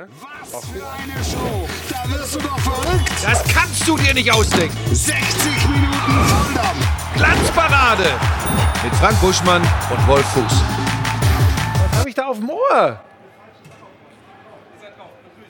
Ne? Was für eine Show! Da wirst du doch verrückt! Das kannst du dir nicht ausdenken. 60 Minuten Volldampf! Glanzparade mit Frank Buschmann und Wolf Fuß. Was habe ich da auf dem Ohr?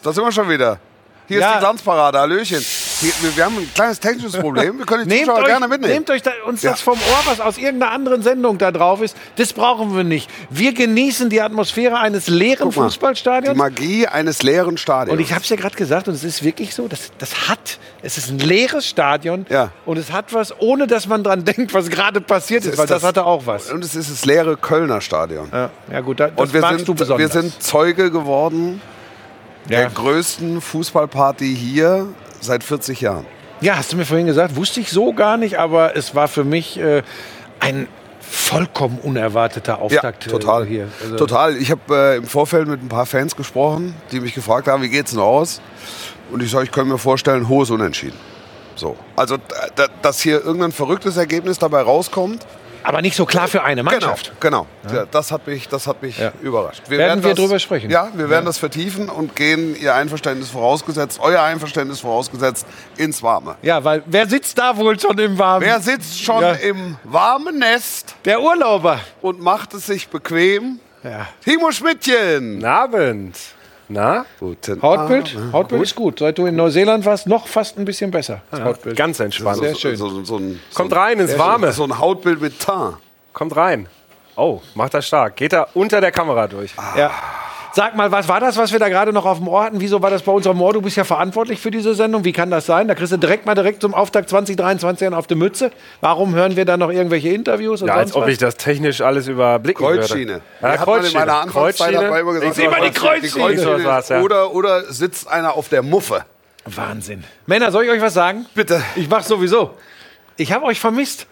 Da sind wir schon wieder. Hier Ja. ist die Glanzparade. Hallöchen. Wir, wir haben ein kleines technisches Problem. Wir können die Nehmt Zuschauer euch, gerne mitnehmen. nehmt euch da, uns Ja. das vom Ohr, was aus irgendeiner anderen Sendung da drauf ist. Das brauchen wir nicht. Wir genießen die Atmosphäre eines leeren mal, Die Fußballstadions. Magie eines leeren Stadions. Und ich habe es ja gerade gesagt, und es ist wirklich so, das, das hat, es ist ein leeres Stadion Ja. und es hat was, ohne dass man dran denkt, was gerade passiert ist, ist weil das, das- hatte auch was. Und es ist das leere Kölner Stadion. Ja, ja gut, da, das Und wir magst sind, du besonders. wir sind Zeuge geworden der ja. größten Fußballparty hier seit 40 Jahren. ja, hast du mir vorhin gesagt, wusste ich so gar nicht, aber es war für mich äh, ein vollkommen unerwarteter Auftakt ja, total. äh, hier. Also, Total. Ich habe äh, im Vorfeld mit ein paar Fans gesprochen, die mich gefragt haben, wie geht's denn aus? Und ich sage, ich könnte mir vorstellen, hohes Unentschieden. So. Also, da, dass hier irgendein verrücktes Ergebnis dabei rauskommt. Aber nicht so klar für eine Mannschaft. Genau, genau. Ja, das hat mich, das hat mich Ja. überrascht. Werden wir das, drüber sprechen? Ja, wir werden das vertiefen und gehen Ihr Einverständnis vorausgesetzt, euer Einverständnis vorausgesetzt, ins Warme. Ja, weil wer sitzt da wohl schon im Warmen? Wer sitzt schon Ja. im warmen Nest Der Urlauber. und macht es sich bequem? Ja. Timo Schmidtchen. Guten Abend. Na? Guten Hautbild? Abend. Hautbild ist gut. Seit du in Neuseeland warst, noch fast ein bisschen besser. Das Hautbild. Ganz entspannt. Sehr schön. So, so, so ein, Kommt rein ins Warme. So ein Hautbild mit Teint. Kommt rein. Oh, macht er stark. Geht er unter der Kamera durch. Ja. Sag mal, was war das, was wir da gerade noch auf dem Ohr hatten? Wieso war das bei uns am Ohr? Du bist ja verantwortlich für diese Sendung. Wie kann das sein? Da kriegst du direkt mal direkt zum Auftakt 2023 einen auf die Mütze. Warum hören wir da noch irgendwelche Interviews und Ja, als ob was? ich das technisch alles überblicken Kreuzschiene. würde. Die Ja, Kreuzschiene. meiner Anfangszeit Kreuzschiene. dabei immer gesagt, Ich seh mal die Kreuzschiene. Was, ja. Oder, oder sitzt einer auf der Muffe. Wahnsinn. Männer, soll ich euch was sagen? Bitte. Ich mach's sowieso. Ich habe euch vermisst.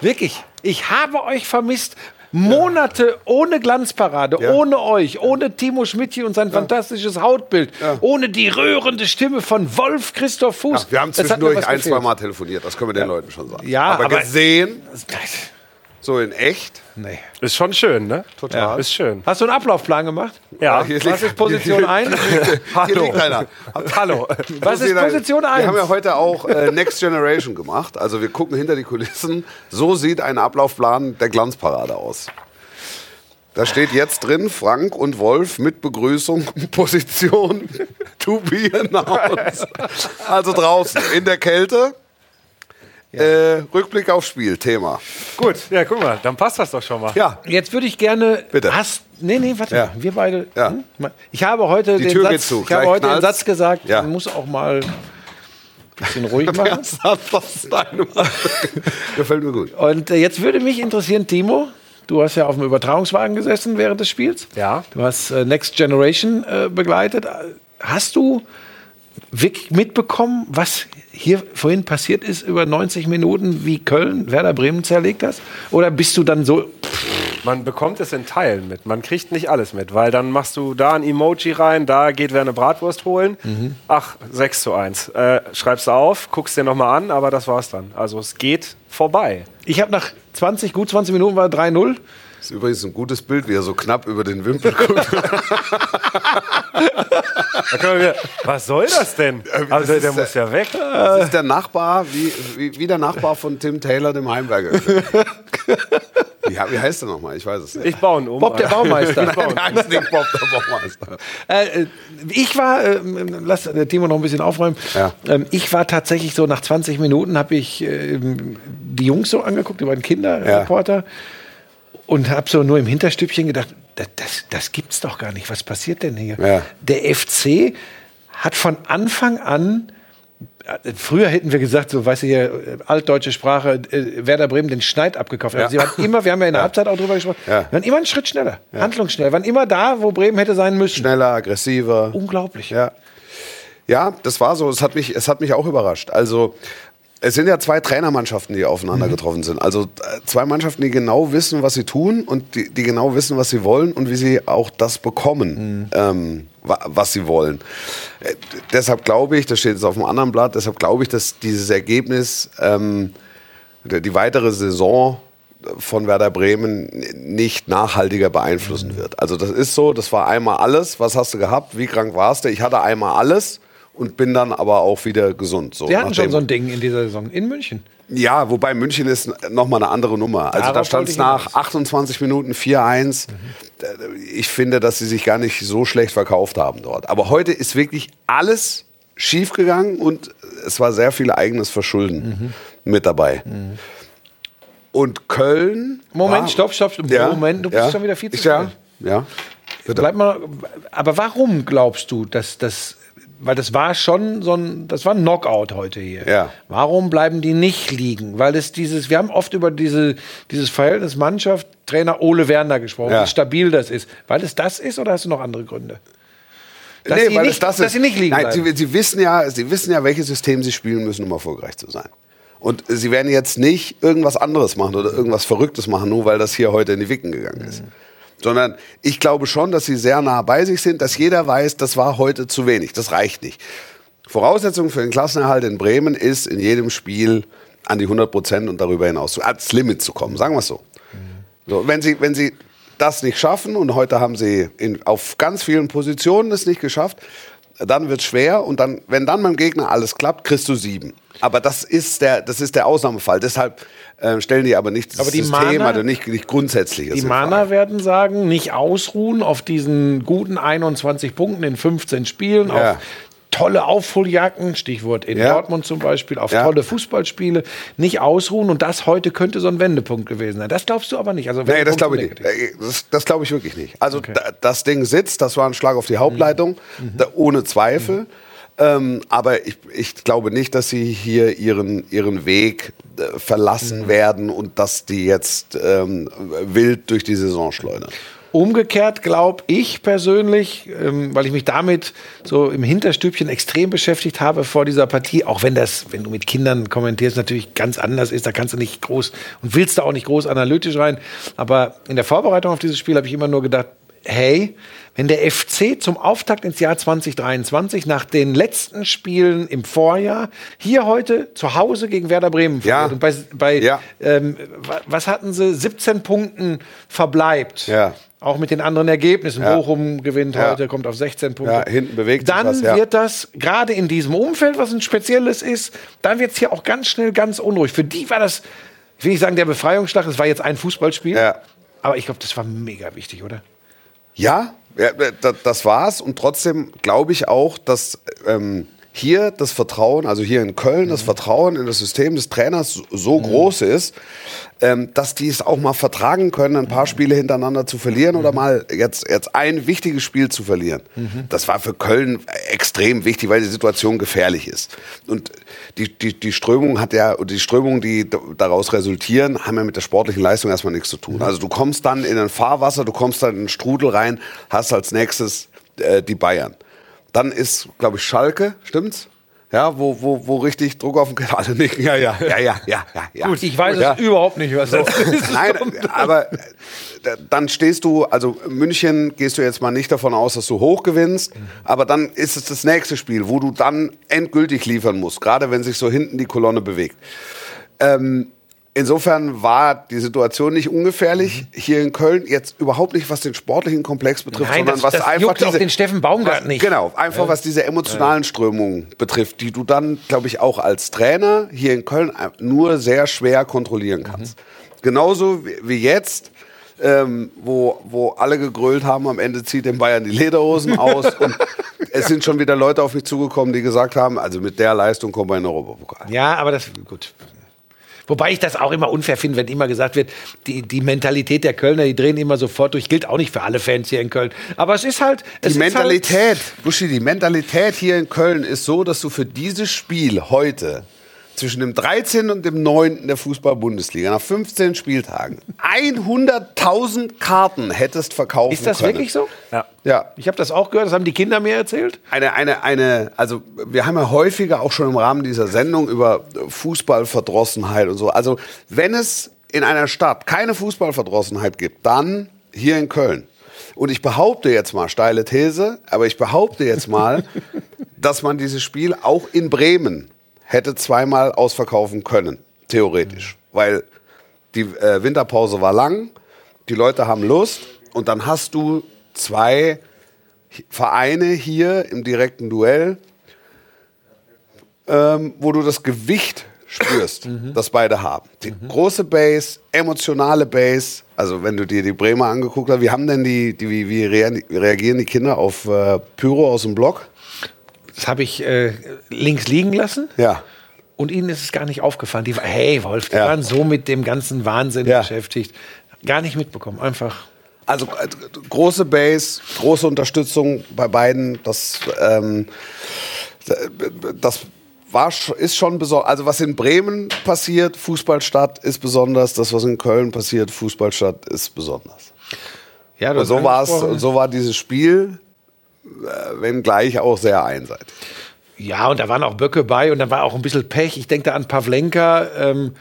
Wirklich. Ich habe euch vermisst. Monate ohne Glanzparade, ohne euch, ohne Timo Schmidti und sein fantastisches Hautbild, ohne die rührende Stimme von Wolf Christoph Fuß. Wir haben zwischendurch ein, zwei Mal telefoniert, das können wir den Leuten schon sagen. Ja, aber, aber- gesehen, so in echt, Nee. Ist schon schön, ne? Total. Ist schön. Hast du einen Ablaufplan gemacht? Ja. Hier Was ist Position 1? Hier Hallo. Hallo. Was ist Position Wir 1? haben ja heute auch äh, Next Generation gemacht. Also wir gucken hinter die Kulissen. So sieht ein Ablaufplan der Glanzparade aus. Da steht jetzt drin, Frank und Wolf mit Begrüßung, Position to be announced. Also draußen in der Kälte. Äh, Rückblick aufs Spiel, Thema. Gut, ja, guck mal, dann passt das doch schon mal. Ja, Jetzt würde ich gerne. Bitte. Hast, nee, nee, warte. Ja. mal. Wir beide. Ja. Hm? Ich habe heute Die den Tür Satz, geht zu. Ich habe heute den. Satz gesagt, Ja. man muss auch mal ein bisschen ruhig machen. Gefällt mir gut. Und äh, jetzt würde mich interessieren, Timo, du hast ja auf dem Übertragungswagen gesessen während des Spiels. Ja. Du hast äh, Next Generation äh, begleitet. Hast du wirklich mitbekommen, was hier vorhin passiert ist über 90 Minuten, wie Köln Werder Bremen zerlegt hast? Oder bist du dann so, Man bekommt es in Teilen mit. Man kriegt nicht alles mit, weil dann machst du da ein Emoji rein, da geht wer eine Bratwurst holen. Ach, 6 zu 1. Äh, schreibst du auf, guckst dir nochmal an, aber das war's dann. Also es geht vorbei. ich habe nach 20, gut 20 Minuten war 3-0. Das ist übrigens ein gutes Bild, wie er so knapp über den Wimpel guckt. Was soll das denn? Also der, ist, äh, muss ja weg. Das ist der Nachbar, wie, wie, wie der Nachbar von Tim Taylor, dem Heimberger. wie, wie heißt der nochmal? Ich weiß es nicht. Ich baue ihn um. Bob der Baumeister. Der heißt nicht Bob, der Baumeister. Äh, äh, ich war, äh, lass Timo noch ein bisschen aufräumen. Ja. Ähm, ich war tatsächlich so nach 20 Minuten, habe ich äh, die Jungs so angeguckt, die beiden Kinderreporter, und habe so nur im Hinterstübchen gedacht, das, das, das gibt's doch gar nicht. Was passiert denn hier? Ja. Der FC hat von Anfang an äh, Früher hätten wir gesagt, so weißt du hier, äh, altdeutsche Sprache, äh, Werder Bremen den Schneid abgekauft. Also sie waren immer, wir haben ja in der Halbzeit auch drüber gesprochen, Ja. waren immer einen Schritt schneller, handlungsschnell, waren immer da, wo Bremen hätte sein müssen. Schneller, aggressiver. Unglaublich. Ja. ja, das war so. Es hat mich, es hat mich auch überrascht. Also es sind ja zwei Trainermannschaften, die aufeinander getroffen sind. Also äh, zwei Mannschaften, die genau wissen, was sie tun und die, die genau wissen, was sie wollen und wie sie auch das bekommen, ähm, wa- was sie wollen. Äh, deshalb glaube ich, das steht jetzt auf dem anderen Blatt, deshalb glaube ich, dass dieses Ergebnis ähm, die weitere Saison von Werder Bremen nicht nachhaltiger beeinflussen wird. Also das ist so, das war einmal alles. Was hast du gehabt? Wie krank warst du? Ich hatte einmal alles und bin dann aber auch wieder gesund. So, Sie hatten schon so ein Ding in dieser Saison in München. ja, wobei München ist nochmal eine andere Nummer. Also da Darauf stand es nach hinaus. 28 Minuten 4-1. Ich finde, dass sie sich gar nicht so schlecht verkauft haben dort. Aber heute ist wirklich alles schiefgegangen und es war sehr viel eigenes Verschulden mit dabei. Und Köln. Moment, war- stopp, stopp, stopp. Ja, Moment, du bist ja. schon wieder viel zu Ich- Ja, schnell. ja. Bitte. Bleib mal, aber warum glaubst du, dass das, weil das war schon so ein, das war ein Knockout heute hier. Ja. Warum bleiben die nicht liegen? Weil es dieses, wir haben oft über diese, dieses Verhältnis Mannschaft, Trainer Ole Werner gesprochen, Ja. wie stabil das ist. Weil es das ist oder hast du noch andere Gründe? Dass nee, sie weil nicht, es das dass ist. sie nicht liegen Nein, sie, sie, wissen ja, sie wissen ja, welches System sie spielen müssen, um erfolgreich zu sein. Und sie werden jetzt nicht irgendwas anderes machen oder irgendwas Verrücktes machen, nur weil das hier heute in die Wicken gegangen ist. Sondern ich glaube schon, dass sie sehr nah bei sich sind, dass jeder weiß, das war heute zu wenig, das reicht nicht. Voraussetzung für den Klassenerhalt in Bremen ist, in jedem Spiel an die 100 Prozent und darüber hinaus zu- ans Limit zu kommen, sagen wir es so. So, wenn Sie, wenn Sie das nicht schaffen und heute haben Sie in, auf ganz vielen Positionen es nicht geschafft, dann wird es schwer und dann, wenn dann beim Gegner alles klappt, kriegst du sieben. Aber das ist der, das ist der Ausnahmefall. Deshalb äh, stellen die aber nicht das Aber die System, Mana- also nicht, nicht Grundsätzliches. Die Frage. werden sagen, nicht ausruhen auf diesen guten 21 Punkten in 15 Spielen, Ja. auf tolle Aufholjagden, Stichwort in Ja. Dortmund zum Beispiel, auf Ja. tolle Fußballspiele, nicht ausruhen und das heute könnte so ein Wendepunkt gewesen sein. Das glaubst du aber nicht. Also Nee, das glaube ich nicht. Äh, Das, das glaube ich wirklich nicht. Also da, das Ding sitzt, das war ein Schlag auf die Hauptleitung, Mhm. da, ohne Zweifel. Ähm, aber ich, ich glaube nicht, dass sie hier ihren, ihren Weg äh, Mhm. verlassen werden und dass die jetzt ähm, wild durch die Saison schleudern. Umgekehrt glaube ich persönlich, ähm, weil ich mich damit so im Hinterstübchen extrem beschäftigt habe vor dieser Partie, auch wenn das, wenn du mit Kindern kommentierst, natürlich ganz anders ist, da kannst du nicht groß und willst da auch nicht groß analytisch rein. Aber in der Vorbereitung auf dieses Spiel habe ich immer nur gedacht, hey, wenn der FC zum Auftakt ins Jahr 2023 nach den letzten Spielen im Vorjahr hier heute zu Hause gegen Werder Bremen Ja. und bei, bei Ja. ähm, wa- was hatten sie, 17 Punkten verbleibt. Ja. Auch mit den anderen Ergebnissen. Ja. Bochum gewinnt Ja. heute, kommt auf 16 Punkte. Ja, hinten bewegt sich Dann was, ja. wird das, gerade in diesem Umfeld, was ein spezielles ist, dann wird es hier auch ganz schnell ganz unruhig. Für die war das, ich will nicht sagen der Befreiungsschlag, das war jetzt ein Fußballspiel. Ja. Aber ich glaube, das war mega wichtig, oder? Ja, ja da- das war's. Und trotzdem glaube ich auch, dass ähm, hier das Vertrauen, also hier in Köln, das Vertrauen in das System des Trainers so, so groß ist, ähm, dass die es auch mal vertragen können, ein paar Spiele hintereinander zu verlieren oder mal jetzt, jetzt ein wichtiges Spiel zu verlieren. Das war für Köln extrem wichtig, weil die Situation gefährlich ist. Und die, die, die Strömung hat ja, die Strömungen, die daraus resultieren, haben ja mit der sportlichen Leistung erstmal nichts zu tun. Also du kommst dann in ein Fahrwasser, du kommst dann in einen Strudel rein, hast als nächstes äh, die Bayern. Dann ist, glaube ich, Schalke, stimmt's? Ja, wo, wo, wo richtig Druck auf den Keller. Alle nicken. Ja, ja, ja, ja, ja, ja, ja. Gut, ich weiß ja. es überhaupt nicht, was das ist. Nein, aber äh, dann stehst du, also München gehst du jetzt mal nicht davon aus, dass du hoch gewinnst, aber dann ist es das nächste Spiel, wo du dann endgültig liefern musst, gerade wenn sich so hinten die Kolonne bewegt. Ähm, insofern war die Situation nicht ungefährlich hier in Köln, jetzt überhaupt nicht, was den sportlichen Komplex betrifft, Nein, sondern das- was das einfach juckt auch den Steffen Baumgart was, nicht. Genau, einfach was diese emotionalen Strömungen betrifft, die du dann, glaube ich, auch als Trainer hier in Köln nur sehr schwer kontrollieren kannst. Genauso wie, wie jetzt, ähm, wo, wo alle gegrölt haben, am Ende zieht den Bayern die Lederhosen aus und es sind schon wieder Leute auf mich zugekommen, die gesagt haben, also mit der Leistung kommen wir in den Europapokal. Ja, aber das, gut. Wobei ich das auch immer unfair finde, wenn immer gesagt wird, die, die Mentalität der Kölner, die drehen immer sofort durch. Gilt auch nicht für alle Fans hier in Köln. Aber es ist halt. Es Die ist Mentalität, Buschi, die Mentalität hier in Köln ist so, dass du für dieses Spiel heute zwischen dem 13. und dem 9. der Fußball-Bundesliga nach 15 Spieltagen 100.000 Karten hättest verkaufen Halt, ist das können. wirklich so? Ja. Ja. Ich habe das auch gehört, das haben die Kinder mir erzählt. Eine, eine, eine, also wir haben ja häufiger auch schon im Rahmen dieser Sendung über Fußballverdrossenheit und so. Also wenn es in einer Stadt keine Fußballverdrossenheit gibt, dann hier in Köln. Und ich behaupte jetzt mal, steile These, aber ich behaupte jetzt mal, dass man dieses Spiel auch in Bremen hätte zweimal ausverkaufen können, theoretisch. Weil die äh, Winterpause war lang, die Leute haben Lust und dann hast du zwei Vereine hier im direkten Duell, ähm, wo du das Gewicht spürst, das beide haben. Die große Base, emotionale Base. Also wenn du dir die Bremer angeguckt hast, wie haben denn die, die wie, wie rea- reagieren die Kinder auf äh, Pyro aus dem Block? Das habe ich äh, links liegen lassen. Ja. Und ihnen ist es gar nicht aufgefallen. Die, hey, Wolf, die Ja. waren so mit dem ganzen Wahnsinn Ja. beschäftigt. Gar nicht mitbekommen. Einfach. Also äh, große Base, große Unterstützung bei beiden. Das, ähm, das war, ist schon besonders. Also was in Bremen passiert, Fußballstadt ist besonders. Das, was in Köln passiert, Fußballstadt ist besonders. Ja, so war es, so war dieses Spiel, wenngleich auch sehr einseitig. Ja, und da waren auch Böcke bei und da war auch ein bisschen Pech. Ich denke da an Pavlenka, ähm,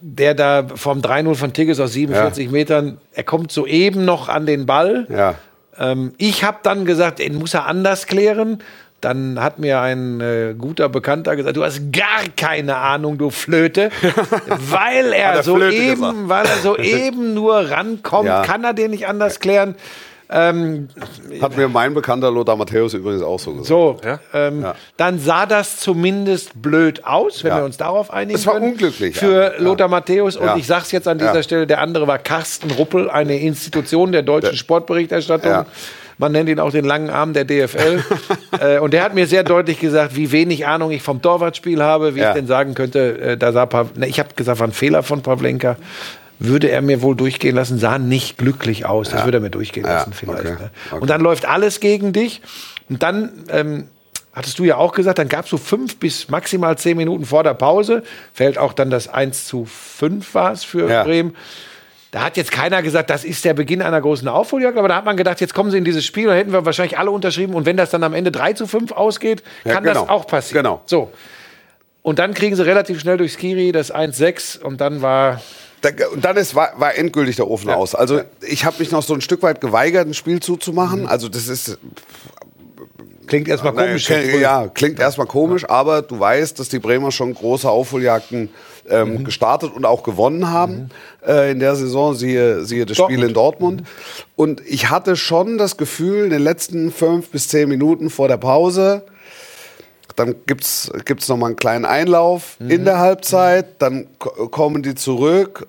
der da vom 3-0 von Tigges aus 47 Metern, er kommt soeben noch an den Ball. Ja. Ähm, ich habe dann gesagt, den muss er anders klären. Dann hat mir ein äh, guter Bekannter gesagt, du hast gar keine Ahnung, du Flöte, weil er, Hat so Flöte eben, gesagt? weil er nur rankommt, Ja. kann er den nicht anders klären. Ähm, Hat mir mein Bekannter Lothar Matthäus übrigens auch so gesagt. so, Ja? ähm, Ja. dann sah das zumindest blöd aus, wenn Ja. wir uns darauf einigen Es war können. unglücklich, Für ja. Lothar Matthäus. Und Ja. ich sage es jetzt an dieser Ja. Stelle, der andere war Carsten Ruppel, eine Institution der deutschen Sportberichterstattung. Ja. Man nennt ihn auch den langen Arm der DFL. äh, und der hat mir sehr deutlich gesagt, wie wenig Ahnung ich vom Torwartspiel habe, wie Ja. ich denn sagen könnte, äh, da sah Pav ne, ich habe gesagt, war ein Fehler von Pavlenka. Würde er mir wohl durchgehen lassen, sah nicht glücklich aus. Das würde er mir durchgehen Ja, lassen, vielleicht. okay, Ne? okay. Und dann läuft alles gegen dich. Und dann ähm, hattest du ja auch gesagt, dann gab es so fünf bis maximal zehn Minuten vor der Pause. Fällt auch dann das 1 zu 5 war es für Ja. Bremen. Da hat jetzt keiner gesagt, das ist der Beginn einer großen Aufholjagd, aber da hat man gedacht, jetzt kommen sie in dieses Spiel, da hätten wir wahrscheinlich alle unterschrieben und wenn das dann am Ende 3 zu 5 ausgeht, Ja, kann genau. das auch passieren. Genau. So. Und dann kriegen sie relativ schnell durch Skiri das 1-6 und dann war und dann ist, war, war endgültig der Ofen aus. Also ich habe mich noch so ein Stück weit geweigert, ein Spiel zuzumachen. Also das ist klingt erstmal komisch. Nein, ja, klingt erstmal komisch, aber du weißt, dass die Bremer schon große Aufholjagden ähm, Mhm. gestartet und auch gewonnen haben äh, in der Saison. Siehe, siehe das Spiel in Dortmund. Und ich hatte schon das Gefühl, in den letzten fünf bis zehn Minuten vor der Pause, dann gibt's gibt's noch mal einen kleinen Einlauf Mhm. in der Halbzeit, dann ko- kommen die zurück.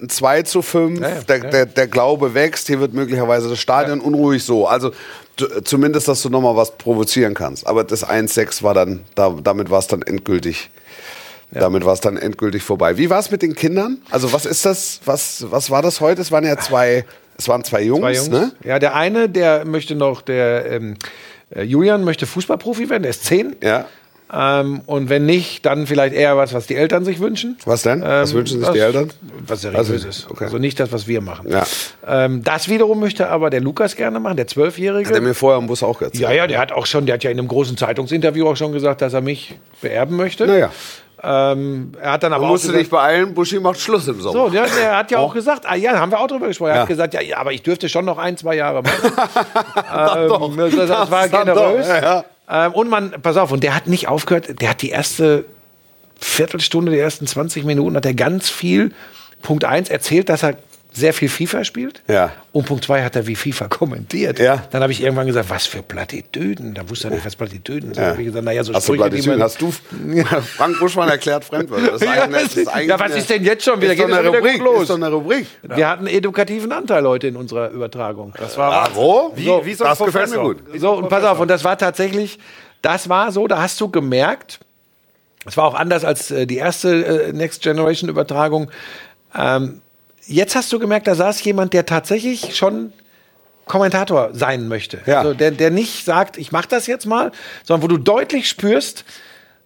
Ein 2 zu 5, Ja, ja, der, ja. Der, der Glaube wächst, hier wird möglicherweise das Stadion unruhig so. Also zumindest, dass du noch mal was provozieren kannst. Aber das 1-6 war dann, da, damit war es dann endgültig. Damit war es dann endgültig vorbei. Wie war es mit den Kindern? Also was ist das? Was, was war das heute? Es waren ja zwei, es waren zwei Jungs, Zwei Jungs. ne? Ja, der eine, der möchte noch, der ähm, äh, Julian möchte Fußballprofi werden, der ist zehn. Ja. Ähm, und wenn nicht, dann vielleicht eher was, was die Eltern sich wünschen. Was denn? Was Ähm, wünschen sich was- die Eltern? Was seriös Also, ist. okay. Also nicht das, was wir machen. Ja. Ähm, das wiederum möchte aber der Lukas gerne machen, der Zwölfjährige. Hat er mir vorher im Bus auch erzählt. ja, ja, der hat auch schon, der hat ja in einem großen Zeitungsinterview auch schon gesagt, dass er mich beerben möchte. Naja. Ähm, er hat dann aber Man auch musste gesagt, dich beeilen, Buschi macht Schluss im Sommer. so, der, der hat ja auch gesagt, ah, ja, haben wir auch drüber gesprochen. Er Ja. hat gesagt, ja, ja, aber ich dürfte schon noch ein, zwei Jahre machen. ähm, das, das Das war generös. ja, Ähm, und man, pass auf, und der hat nicht aufgehört, der hat die erste Viertelstunde, die ersten 20 Minuten, hat er ganz viel, Punkt eins erzählt, dass er sehr viel FIFA spielt. Ja. Und Punkt zwei hat er wie FIFA kommentiert. Ja. Dann habe ich irgendwann gesagt, was für Plattitüden. Da wusste er nicht, was Plattitüden sind. Da habe ich gesagt, naja, so Hast du Sprüche, Plattitüden? man- Hast du Frank Buschmann erklärt Fremdwörter? Das ist Ja, das eigentlich ja, was ist denn jetzt schon wieder? Ist doch Geht es eine Rubrik. los? Ist doch eine Rubrik. Wir hatten edukativen Anteil heute in unserer Übertragung. Das war Bravo. Wie, So, wie so das gefällt mir gut. so, und pass auf, und das war tatsächlich, das war so, da hast du gemerkt, es war auch anders als äh, die erste äh, Next Generation Übertragung. Ähm, jetzt hast du gemerkt, da saß jemand, der tatsächlich schon Kommentator sein möchte. Ja. Also der, der nicht sagt, ich mache das jetzt mal, sondern wo du deutlich spürst,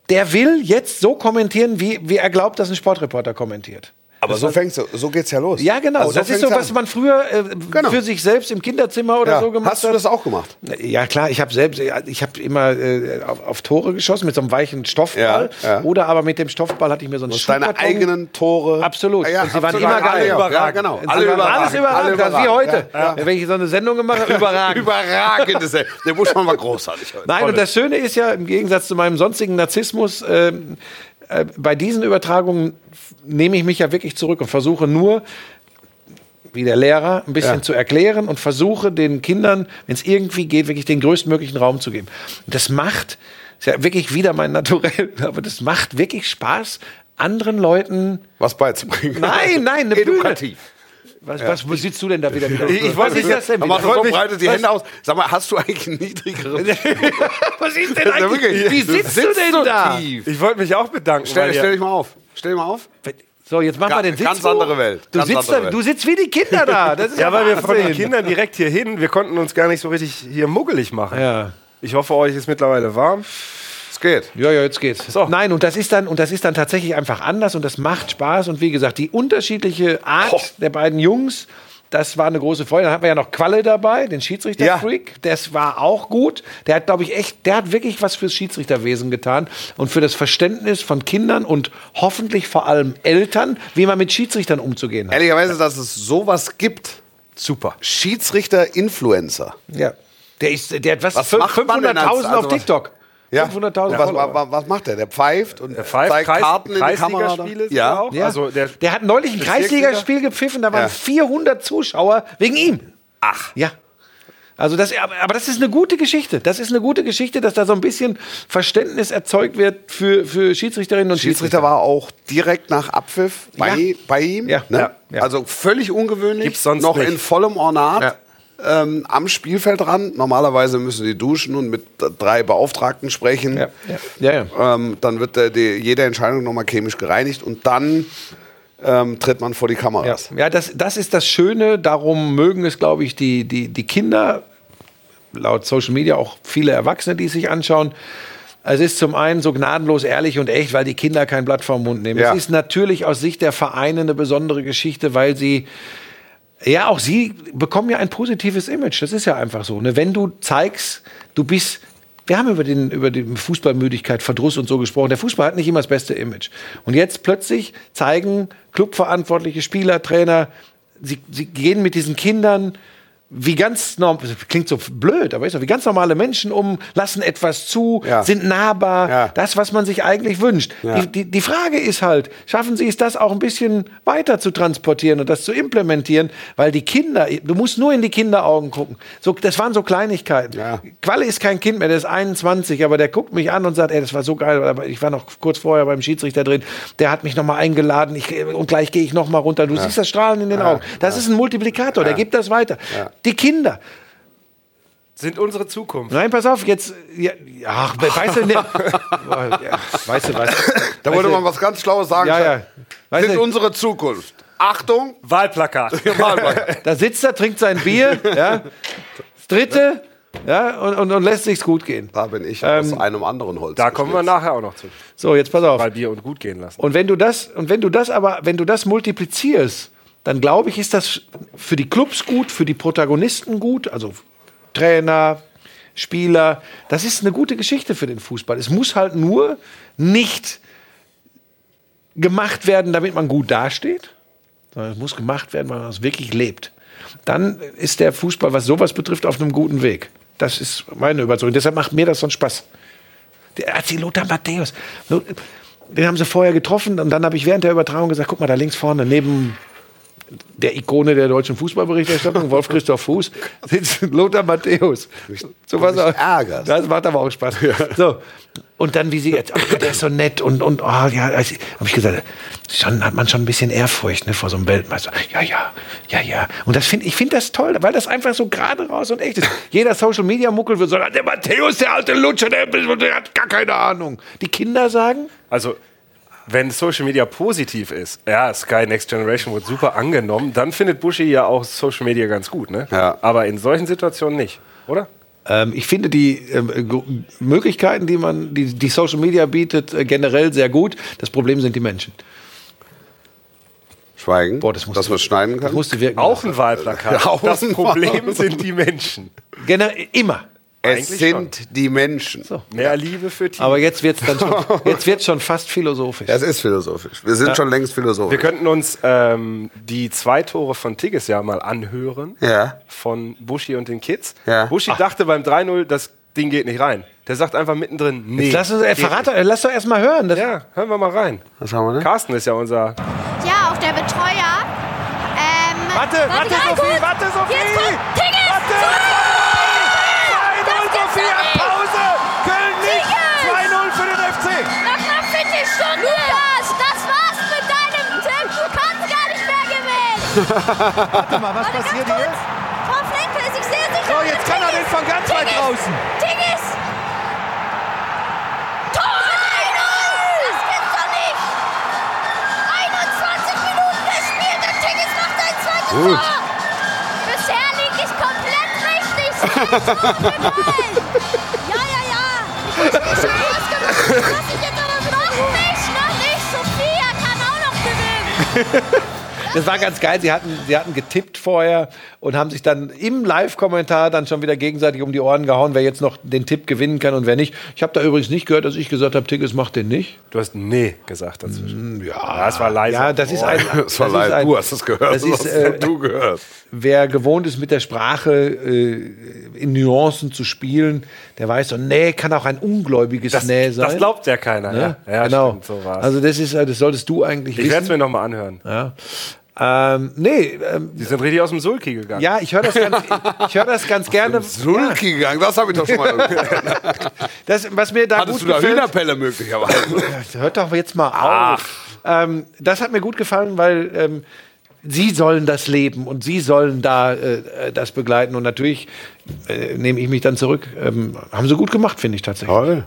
der will jetzt so kommentieren, wie, wie er glaubt, dass ein Sportreporter kommentiert. Aber so fängst du, so geht's ja los. Ja, genau. Also das ist so, was an. man früher äh, Genau. für sich selbst im Kinderzimmer oder ja. so gemacht Hast du hat. das auch gemacht? Ja klar, ich habe selbst, ich habe immer äh, auf, auf Tore geschossen mit so einem weichen Stoffball Ja, ja. oder aber mit dem Stoffball hatte ich mir so einen hast deine Schuhkarton. eigenen Tore. Absolut. Ja, ja, Und sie waren immer geil. Alle überragend. Ja, genau. Alle überragend. Alles überragend. Alle Das wie heute. Ja, ja. Wenn ich so eine Sendung gemacht habe, überragend. Überragend ist er. Der Buschmann war großartig heute. Nein, und das Schöne ist ja, im Gegensatz zu meinem sonstigen Narzissmus, ähm, äh, bei diesen Übertragungen nehme ich mich ja wirklich zurück und versuche nur, wie der Lehrer, ein bisschen Ja. zu erklären und versuche den Kindern, wenn es irgendwie geht, wirklich den größtmöglichen Raum zu geben. Und das macht, ist ja wirklich wieder mein Naturell, aber das macht wirklich Spaß, anderen Leuten. Was beizubringen. Nein, nein, eine Bühne. Was, was wo sitzt du denn da wieder? Ich- ich ist mich- das denn? Aber so mich- breitet die was- Hände aus. Sag mal, hast du eigentlich einen niedrigeren? was ist denn Ja, eigentlich? wirklich. Wie sitzt, du Sitzt denn so da? tief. Ich wollte mich auch bedanken. Stell, stell dich mal auf. Stell dich mal auf. So, jetzt mach Ga- mal den Sitz. ganz hoch. andere Welt. Du Ganz sitzt, andere da, Welt. du sitzt wie die Kinder da. Das ist ja, weil wir von den. Kindern direkt hier hin, wir konnten uns gar nicht so richtig hier muggelig machen. Ja. Ich hoffe, euch ist mittlerweile warm. Es geht. Ja, ja, jetzt geht's. So. Nein, und das ist dann und das ist dann tatsächlich einfach anders und das macht Spaß und wie gesagt, die unterschiedliche Art Ho. der beiden Jungs, das war eine große Freude. Dann hatten wir ja noch Qualle dabei, den Schiedsrichter Ja. Freak, das war auch gut. Der hat glaube ich echt, der hat wirklich was fürs Schiedsrichterwesen getan und für das Verständnis von Kindern und hoffentlich vor allem Eltern, wie man mit Schiedsrichtern umzugehen hat. Ehrlicherweise, dass es sowas gibt. Super. Schiedsrichter-Influencer. Ja. Der ist der hat was, Was fün- macht man denn 500.000 als- auf also was- TikTok. Ja. 500.000 was, was, was macht der? Der pfeift und Der pfeift zeigt Kreis, Karten in die Kamera. Ja. auch. Ja. Also der, Der hat neulich ein? Kreisligaspiel gepfiffen, da waren Ja. 400 Zuschauer wegen ihm. Ach. Ja. Also das, aber das ist eine gute Geschichte. Das ist eine gute Geschichte, dass da so ein bisschen Verständnis erzeugt wird für, für Schiedsrichterinnen und Schiedsrichter war auch direkt nach Abpfiff bei, Ja. bei ihm. Ja. Ne? Ja. Ja. Also völlig ungewöhnlich. Gibt's sonst noch nicht. in vollem Ornat. Ja. Ähm, am Spielfeldrand. Normalerweise müssen die duschen und mit drei Beauftragten sprechen. Ja, ja, ja. ja. Ähm, dann wird der, die, jede Entscheidung nochmal chemisch gereinigt und dann ähm, tritt man vor die Ja, Kameras. ja das, das ist das Schöne. Darum mögen es, glaube ich, die, die, die Kinder, laut Social Media auch viele Erwachsene, die es sich anschauen. Es ist zum einen so gnadenlos ehrlich und echt, weil die Kinder kein Blatt vom Mund nehmen. Ja. Es ist natürlich aus Sicht der Vereine eine besondere Geschichte, weil sie ja, auch sie bekommen ja ein positives Image. Das ist ja einfach so. Ne? Wenn du zeigst, du bist. Wir haben über, den, über die Fußballmüdigkeit, Verdruss und so gesprochen. Der Fußball hat nicht immer das beste Image. Und jetzt plötzlich zeigen Clubverantwortliche, Spieler, Trainer, sie, sie gehen mit diesen Kindern wie ganz normal, klingt so blöd, aber ist so, wie ganz normale Menschen um, lassen etwas zu, Ja. sind nahbar, Ja. das, was man sich eigentlich wünscht. Ja. Die, die, die Frage ist halt, schaffen Sie es, das auch ein bisschen weiter zu transportieren und das zu implementieren, weil die Kinder, du musst nur in die Kinderaugen gucken. So, das waren so Kleinigkeiten. Qualle ist kein Kind mehr, der ist 21, aber der guckt mich an und sagt, ey, das war so geil, aber ich war noch kurz vorher beim Schiedsrichter drin, der hat mich nochmal eingeladen ich, und gleich gehe ich nochmal runter. Du siehst das Strahlen in den Augen. Das ist ein Multiplikator, der gibt das weiter. Die Kinder, sind unsere Zukunft. Nein, pass auf, jetzt. Ja, ach, weißt du, ne, ja, weißt du, du. Da wollte man was ganz Schlaues sagen. Ja, ja. Weißt Sind du, unsere Zukunft. Achtung! Wahlplakat. da sitzt er, trinkt sein Bier, ja. Das dritte, ja, und, und, und lässt sich's gut gehen. Da bin ich Ähm, aus einem anderen Holz. Da kommen wir nachher auch noch zu. So, jetzt pass auf. Bei Bier und gut gehen lassen. Und wenn du das, und wenn du das aber, wenn du das multiplizierst, dann glaube ich, ist das für die Clubs gut, für die Protagonisten gut, also Trainer, Spieler. Das ist eine gute Geschichte für den Fußball. Es muss halt nur nicht gemacht werden, damit man gut dasteht, sondern es muss gemacht werden, weil man es wirklich lebt. Dann ist der Fußball, was sowas betrifft, auf einem guten Weg. Das ist meine Überzeugung. Deshalb macht mir das so einen Spaß. Der AC Lothar Matthäus. Den haben sie vorher getroffen und dann habe ich während der Übertragung gesagt, guck mal da links vorne neben der Ikone der deutschen Fußballberichterstattung, Wolf Christoph Fuß, sitzt Lothar Matthäus. So was auch. ärgerst. Das macht aber auch Spaß. So. Und dann, wie sie jetzt, ach, der ist so nett und, und oh, ja, also, habe ich gesagt, schon, hat man schon ein bisschen Ehrfurcht ne, vor so einem Weltmeister. Ja, ja, ja, ja. Und das find, ich finde das toll, weil das einfach so gerade raus und echt ist. Jeder Social Media Muckel wird sagen, der Matthäus, der alte Lutscher, der, der hat gar keine Ahnung. Die Kinder sagen, Also, wenn Social Media positiv ist, ja, Sky Next Generation wird super angenommen, dann findet Buschi ja auch Social Media ganz gut, ne? Ja. Aber in solchen Situationen nicht, oder? Ähm, ich finde die G- Möglichkeiten, die man, die, die Social Media bietet, äh, generell sehr gut. Das Problem sind die Menschen. Schweigen, Boah, das musst dass du- man schneiden kann. Das musste wirken. Auch ein Wahlplakat. Ja, auch das ein Problem sind die Menschen. Gener immer. Es eigentlich sind die Menschen. Mehr Liebe für Team. Aber jetzt wird es dann schon, jetzt wird's schon fast philosophisch. Es ist philosophisch. Wir sind schon längst philosophisch. Wir könnten uns ähm, die zwei Tore von Tigges ja mal anhören. Ja. Von Buschi und den Kids. Ja. Buschi dachte beim 3-0, das Ding geht nicht rein. Der sagt einfach mittendrin, nee. Jetzt lass, uns, äh, geht verrat, doch- lass doch erst mal hören. Ja, hören wir mal rein. Was haben wir denn? Carsten ist ja unser. Ja, auch der Betreuer. Ähm, Warte, warte, ganz Sophie, warte, Sophie! Warte mal, was passiert hier? Frau Flenke ist sich sehr sicher. So, jetzt kann er den von ganz weit Tigges! draußen. Tigges! Tor! 3-0! Das gibt's doch nicht! 21 Minuten gespielt und Tigges macht ein zweites Gut. Tor! Bisher liege ich komplett richtig. Ja, ja, ja. Ich hab's mir schon ausgemacht. Was ich jetzt aber noch nicht, noch nicht. Sophia kann auch noch gewinnen. Das war ganz geil. Sie hatten, sie hatten getippt vorher und haben sich dann im Live-Kommentar dann schon wieder gegenseitig um die Ohren gehauen, wer jetzt noch den Tipp gewinnen kann und wer nicht. Ich habe da übrigens nicht gehört, dass ich gesagt habe, Tigges macht den nicht. Du hast nee gesagt dazwischen. Ja, Ja, es war leise. Ja, das ist ein. Das war ein- Du hast es gehört. Das Du ist, äh, du gehört. wer gewohnt ist, mit der Sprache äh, in Nuancen zu spielen, der weiß so, nee, kann auch ein ungläubiges Das, Nee sein. das glaubt ja keiner. Ne? Ja, ja genau. stimmt, so war's. also das ist, äh, das solltest du eigentlich ich werde es mir nochmal anhören. Ja. Ähm, nee, ähm, Die sind richtig aus dem Sulki gegangen. ja, ich höre das ganz, ich höre das ganz gerne. Sulki gegangen, das habe ich doch schon mal gehört. Das, was mir da Hattest gut du da gefällt, Hühnerpelle möglicherweise? hört doch jetzt mal auf. Ähm, das hat mir gut gefallen, weil ähm, Sie sollen das leben und Sie sollen da äh, das begleiten. Und natürlich äh, nehme ich mich dann zurück. Ähm, haben Sie gut gemacht, finde ich tatsächlich. Toll.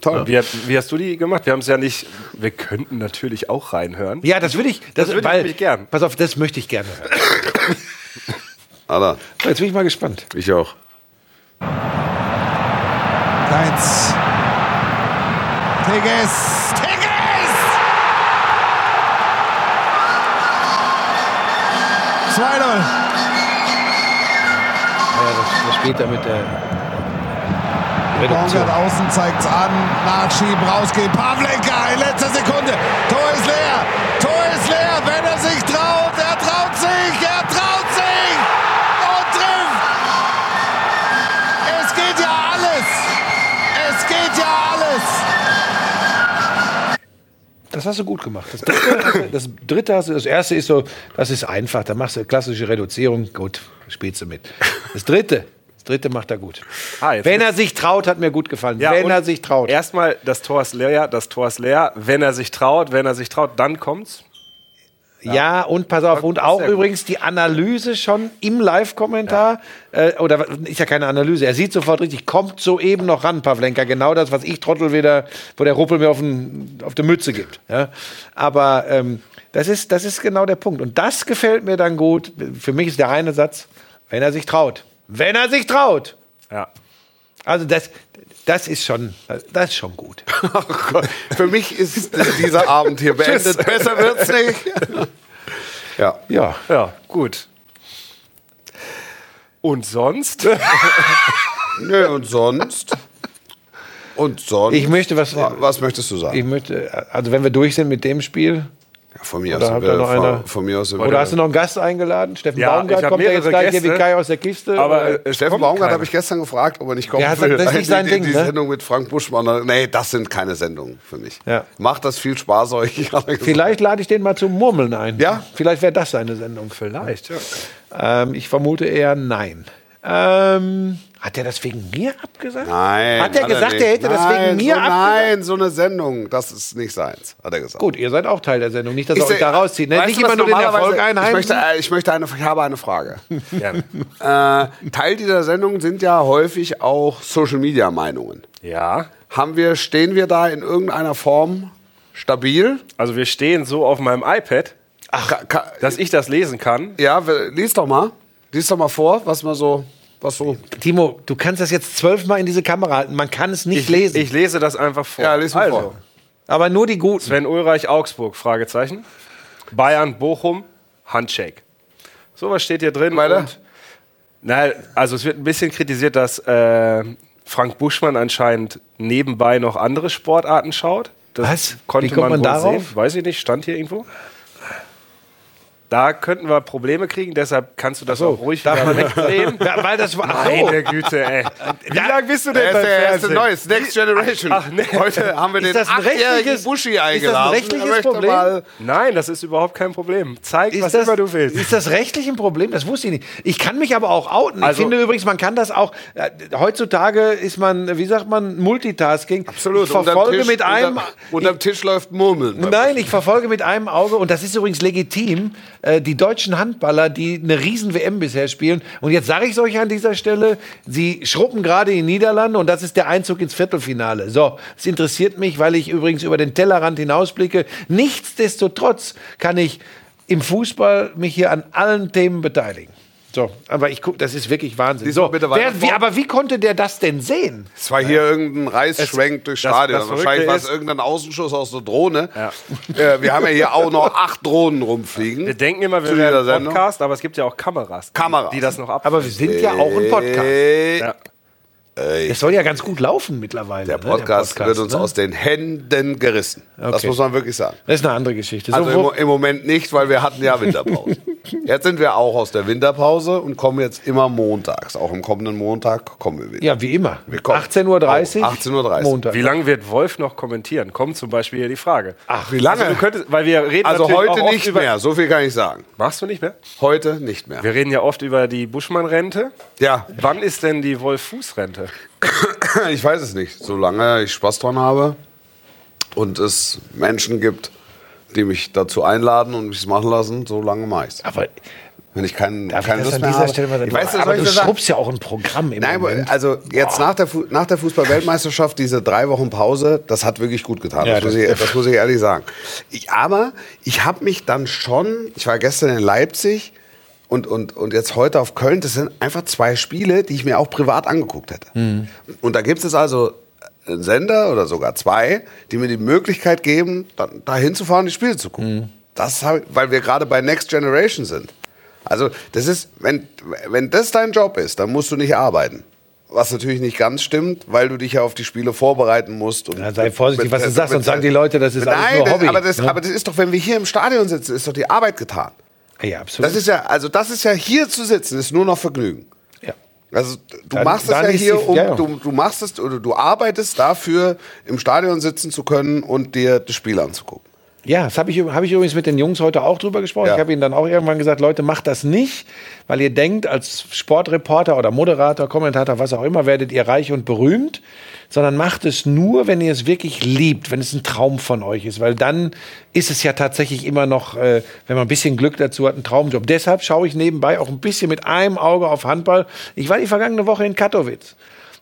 Toll. Wie, hat, wie hast du die gemacht? Wir haben es ja nicht. Wir könnten natürlich auch reinhören. Ja, das würde ich. Das, Das würde ich weil, gern. Pass auf, das möchte ich gerne hören. Alter, So, Jetzt bin ich mal gespannt. ich auch. Keins. Tigges. Tigges! Zwei Null. Ja, das, das später mit der Reduktion. Baumgart außen zeigt's an. Nachschieben, rausgehen. Pavlenka in letzter Sekunde. Tor ist leer. Das hast du gut gemacht. Das dritte, das dritte hast du, das erste ist so, das ist einfach. Da machst du klassische Reduzierung. Gut, spielst du mit. Das dritte, das dritte macht er gut. Ah, Wenn er sich traut, hat mir gut gefallen. Ja, Wenn er sich traut. Erstmal, das Tor ist leer, das Tor ist leer. Wenn er sich traut, wenn er sich traut, dann kommt's. Ja, und pass auf, und auch übrigens die Analyse schon im Live-Kommentar, äh, oder ist ja keine Analyse, er sieht sofort richtig, kommt soeben noch ran, Pavlenka, genau das, was ich Trottel wieder, wo der Ruppel mir auf, den, auf die Mütze gibt. Ja? Aber ähm, das, ist, das ist genau der Punkt. Und das gefällt mir dann gut. Für mich ist der eine Satz, wenn er sich traut. Wenn er sich traut. Ja. Also das, das ist schon, das ist schon gut. Gott, Für mich ist dieser Abend hier beendet. Besser wird's nicht. Ja. Ja. Ja, gut. Und sonst? Nö, und sonst? Und sonst? Ich möchte was- Wa- Was möchtest du sagen? Ich möchte, also wenn wir durch sind mit dem Spiel, Ja, von mir Oder aus. noch von, von mir aus. Oder hast du noch einen Gast eingeladen? Steffen Ja, Baumgart kommt ja jetzt gleich hier wie. Kai aus der Kiste. Aber Oder- äh, Steffen kommt Baumgart habe ich gestern gefragt, ob er nicht hat- will. das ist nicht Die- sein die, Ding, Die ne? Sendung mit Frank Buschmann. Nee, das sind keine Sendungen für mich. Ja. Macht das viel Spaß euch. Vielleicht lade ich den mal zum Murmeln ein. Ja? Vielleicht wäre das seine Sendung. Vielleicht, ja. Ähm, ich vermute eher nein. Ähm, hat er das wegen mir abgesagt? Nein. Hat er gesagt, nicht. er hätte das nein, wegen mir so, abgesagt? Nein, so eine Sendung, das ist nicht seins, hat er gesagt. Gut, ihr seid auch Teil der Sendung. Nicht, dass Ich er euch da rauszieht. Ne? weißt Nicht du, was immer nur den normalerweise- Erfolg ich einheimsen. möchte, äh, ich möchte eine, ich habe eine Frage. Gerne. äh, Teil dieser Sendung sind ja häufig auch Social Media Meinungen. Ja. Haben wir, stehen wir da in irgendeiner Form stabil? Also wir stehen so auf meinem iPad, Ach, dass ich das lesen kann. ja, lies doch mal. Lies doch mal vor, was man so, was so. Timo, du kannst das jetzt zwölfmal in diese Kamera halten. Man kann es nicht Ich, lesen. ich lese das einfach vor. Ja, lies mal also, vor. aber nur die guten. Sven Ulreich, Augsburg, Fragezeichen. Bayern, Bochum, Handshake. So was steht hier drin. Weiter? Na, also es wird ein bisschen kritisiert, dass äh, Frank Buschmann anscheinend nebenbei noch andere Sportarten schaut. Das Was? Konnte Wie kommt man wohl darauf? Sehen. Weiß ich nicht, stand hier irgendwo. Da könnten wir Probleme kriegen, deshalb kannst du das auch ruhig darf wieder man wegdrehen. Ja, weil das war. Ach so. Meine Güte, ey. Wie lange bist du denn Er ist der erste? Neues, Next Generation. Ach, nee. Heute haben wir Ist den das ein achtjährigen rechtliches- Buschi ist das ein eingeladen. rechtliches möchte Problem? Mal Nein, das ist überhaupt kein Problem. Zeig, was Ist das, immer du willst. ist das rechtlich ein Problem? Das wusste ich nicht. Ich kann mich aber auch outen. Also- ich finde übrigens, man kann das auch. Äh, heutzutage ist man, wie sagt man, Multitasking. Absolut. Ich verfolge unterm Tisch, mit einem. Unter, unterm Tisch läuft Murmeln. Nein, ich verfolge mit einem Auge, und das ist übrigens legitim, äh, die deutschen Handballer, die eine riesen WM bisher spielen. Und jetzt sage ich es euch an dieser Stelle, sie schruppen gerade in Niederlande und das ist der Einzug ins Viertelfinale. So, es interessiert mich, weil ich übrigens über den Tellerrand hinausblicke. Nichtsdestotrotz kann ich im Fußball mich hier an allen Themen beteiligen. So, aber ich guck, das ist wirklich Wahnsinn. So, wer, wie, aber wie konnte der das denn sehen? Es war hier irgendein Reisschwenk durchs Stadion. das Wahrscheinlich war es irgendein Außenschuss aus der Drohne. Äh, wir haben ja hier auch noch acht Drohnen rumfliegen. Wir denken immer, wir wären dieser ein. Podcast, aber es gibt ja auch Kameras, die, Kameras. die das noch ab. Aber wir sind ja auch ein Podcast. Ja. Es soll ja ganz gut laufen mittlerweile. Der ne, Podcast, wird uns ne? aus den Händen gerissen. Das Okay. muss man wirklich sagen. Das ist eine andere Geschichte. So, Also wo, im, im Moment nicht, weil wir hatten ja Winterpause. jetzt sind wir auch aus der Winterpause und kommen jetzt immer montags. Auch im kommenden Montag kommen wir wieder. ja, wie immer. Wir kommen. 18.30 Uhr. Oh, 18.30 Uhr. Montag. Wie lange wird Wolf noch kommentieren? Kommt zum Beispiel hier die Frage. Ach, Wie lange? Also, du könntest, weil wir reden also natürlich heute auch oft nicht über, mehr, so viel kann ich sagen. Machst du nicht mehr? Heute nicht mehr. Wir reden ja oft über die Buschmann-Rente. Ja, Wann ist denn die Wolf-Fuß-Rente? Ich weiß es nicht. Solange ich Spaß dran habe und es Menschen gibt, die mich dazu einladen und mich es machen lassen, so lange mache ich es. Aber Wenn ich keinen darf keine ich das Lust mehr habe. Stelle ich weiß, aber du schrubbst ja auch ein Programm im Nein, Moment. also jetzt nach der, Fu nach der Fußball-Weltmeisterschaft, diese drei Wochen Pause, das hat wirklich gut getan. Ja, das, muss das- ich, das muss ich ehrlich sagen. Ich, aber ich habe mich dann schon, ich war gestern in Leipzig und, und, und jetzt heute auf Köln, das sind einfach zwei Spiele, die ich mir auch privat angeguckt hätte. Mhm. Und da gibt es also einen Sender oder sogar zwei, die mir die Möglichkeit geben, da, da hinzufahren, die Spiele zu gucken. Mhm. Das ich- weil wir gerade bei Next Generation sind. Also das ist, wenn, wenn das dein Job ist, dann musst du nicht arbeiten. Was natürlich nicht ganz stimmt, weil du dich ja auf die Spiele vorbereiten musst. Und Ja, sei vorsichtig, mit- was du mit- sagst, sonst sagen die Leute, das ist Nein, alles nur das- Hobby. Aber das, ne? aber das ist doch, wenn wir hier im Stadion sitzen, ist doch die Arbeit getan. Ja, absolut. Das ist ja, also das ist ja hier zu sitzen, ist nur noch Vergnügen. ja. Also du Dann- machst es ja hier, die- um ja, ja. Du, du machst es oder du arbeitest dafür, im Stadion sitzen zu können und dir das Spiel anzugucken. Ja, das habe ich, hab ich übrigens mit den Jungs heute auch drüber gesprochen. Ja. Ich habe ihnen dann auch irgendwann gesagt, Leute, macht das nicht, weil ihr denkt, als Sportreporter oder Moderator, Kommentator, was auch immer, werdet ihr reich und berühmt, sondern macht es nur, wenn ihr es wirklich liebt, wenn es ein Traum von euch ist, weil dann ist es ja tatsächlich immer noch, äh, wenn man ein bisschen Glück dazu hat, ein Traumjob. Deshalb schaue ich nebenbei auch ein bisschen mit einem Auge auf Handball. Ich war die vergangene Woche in Katowice.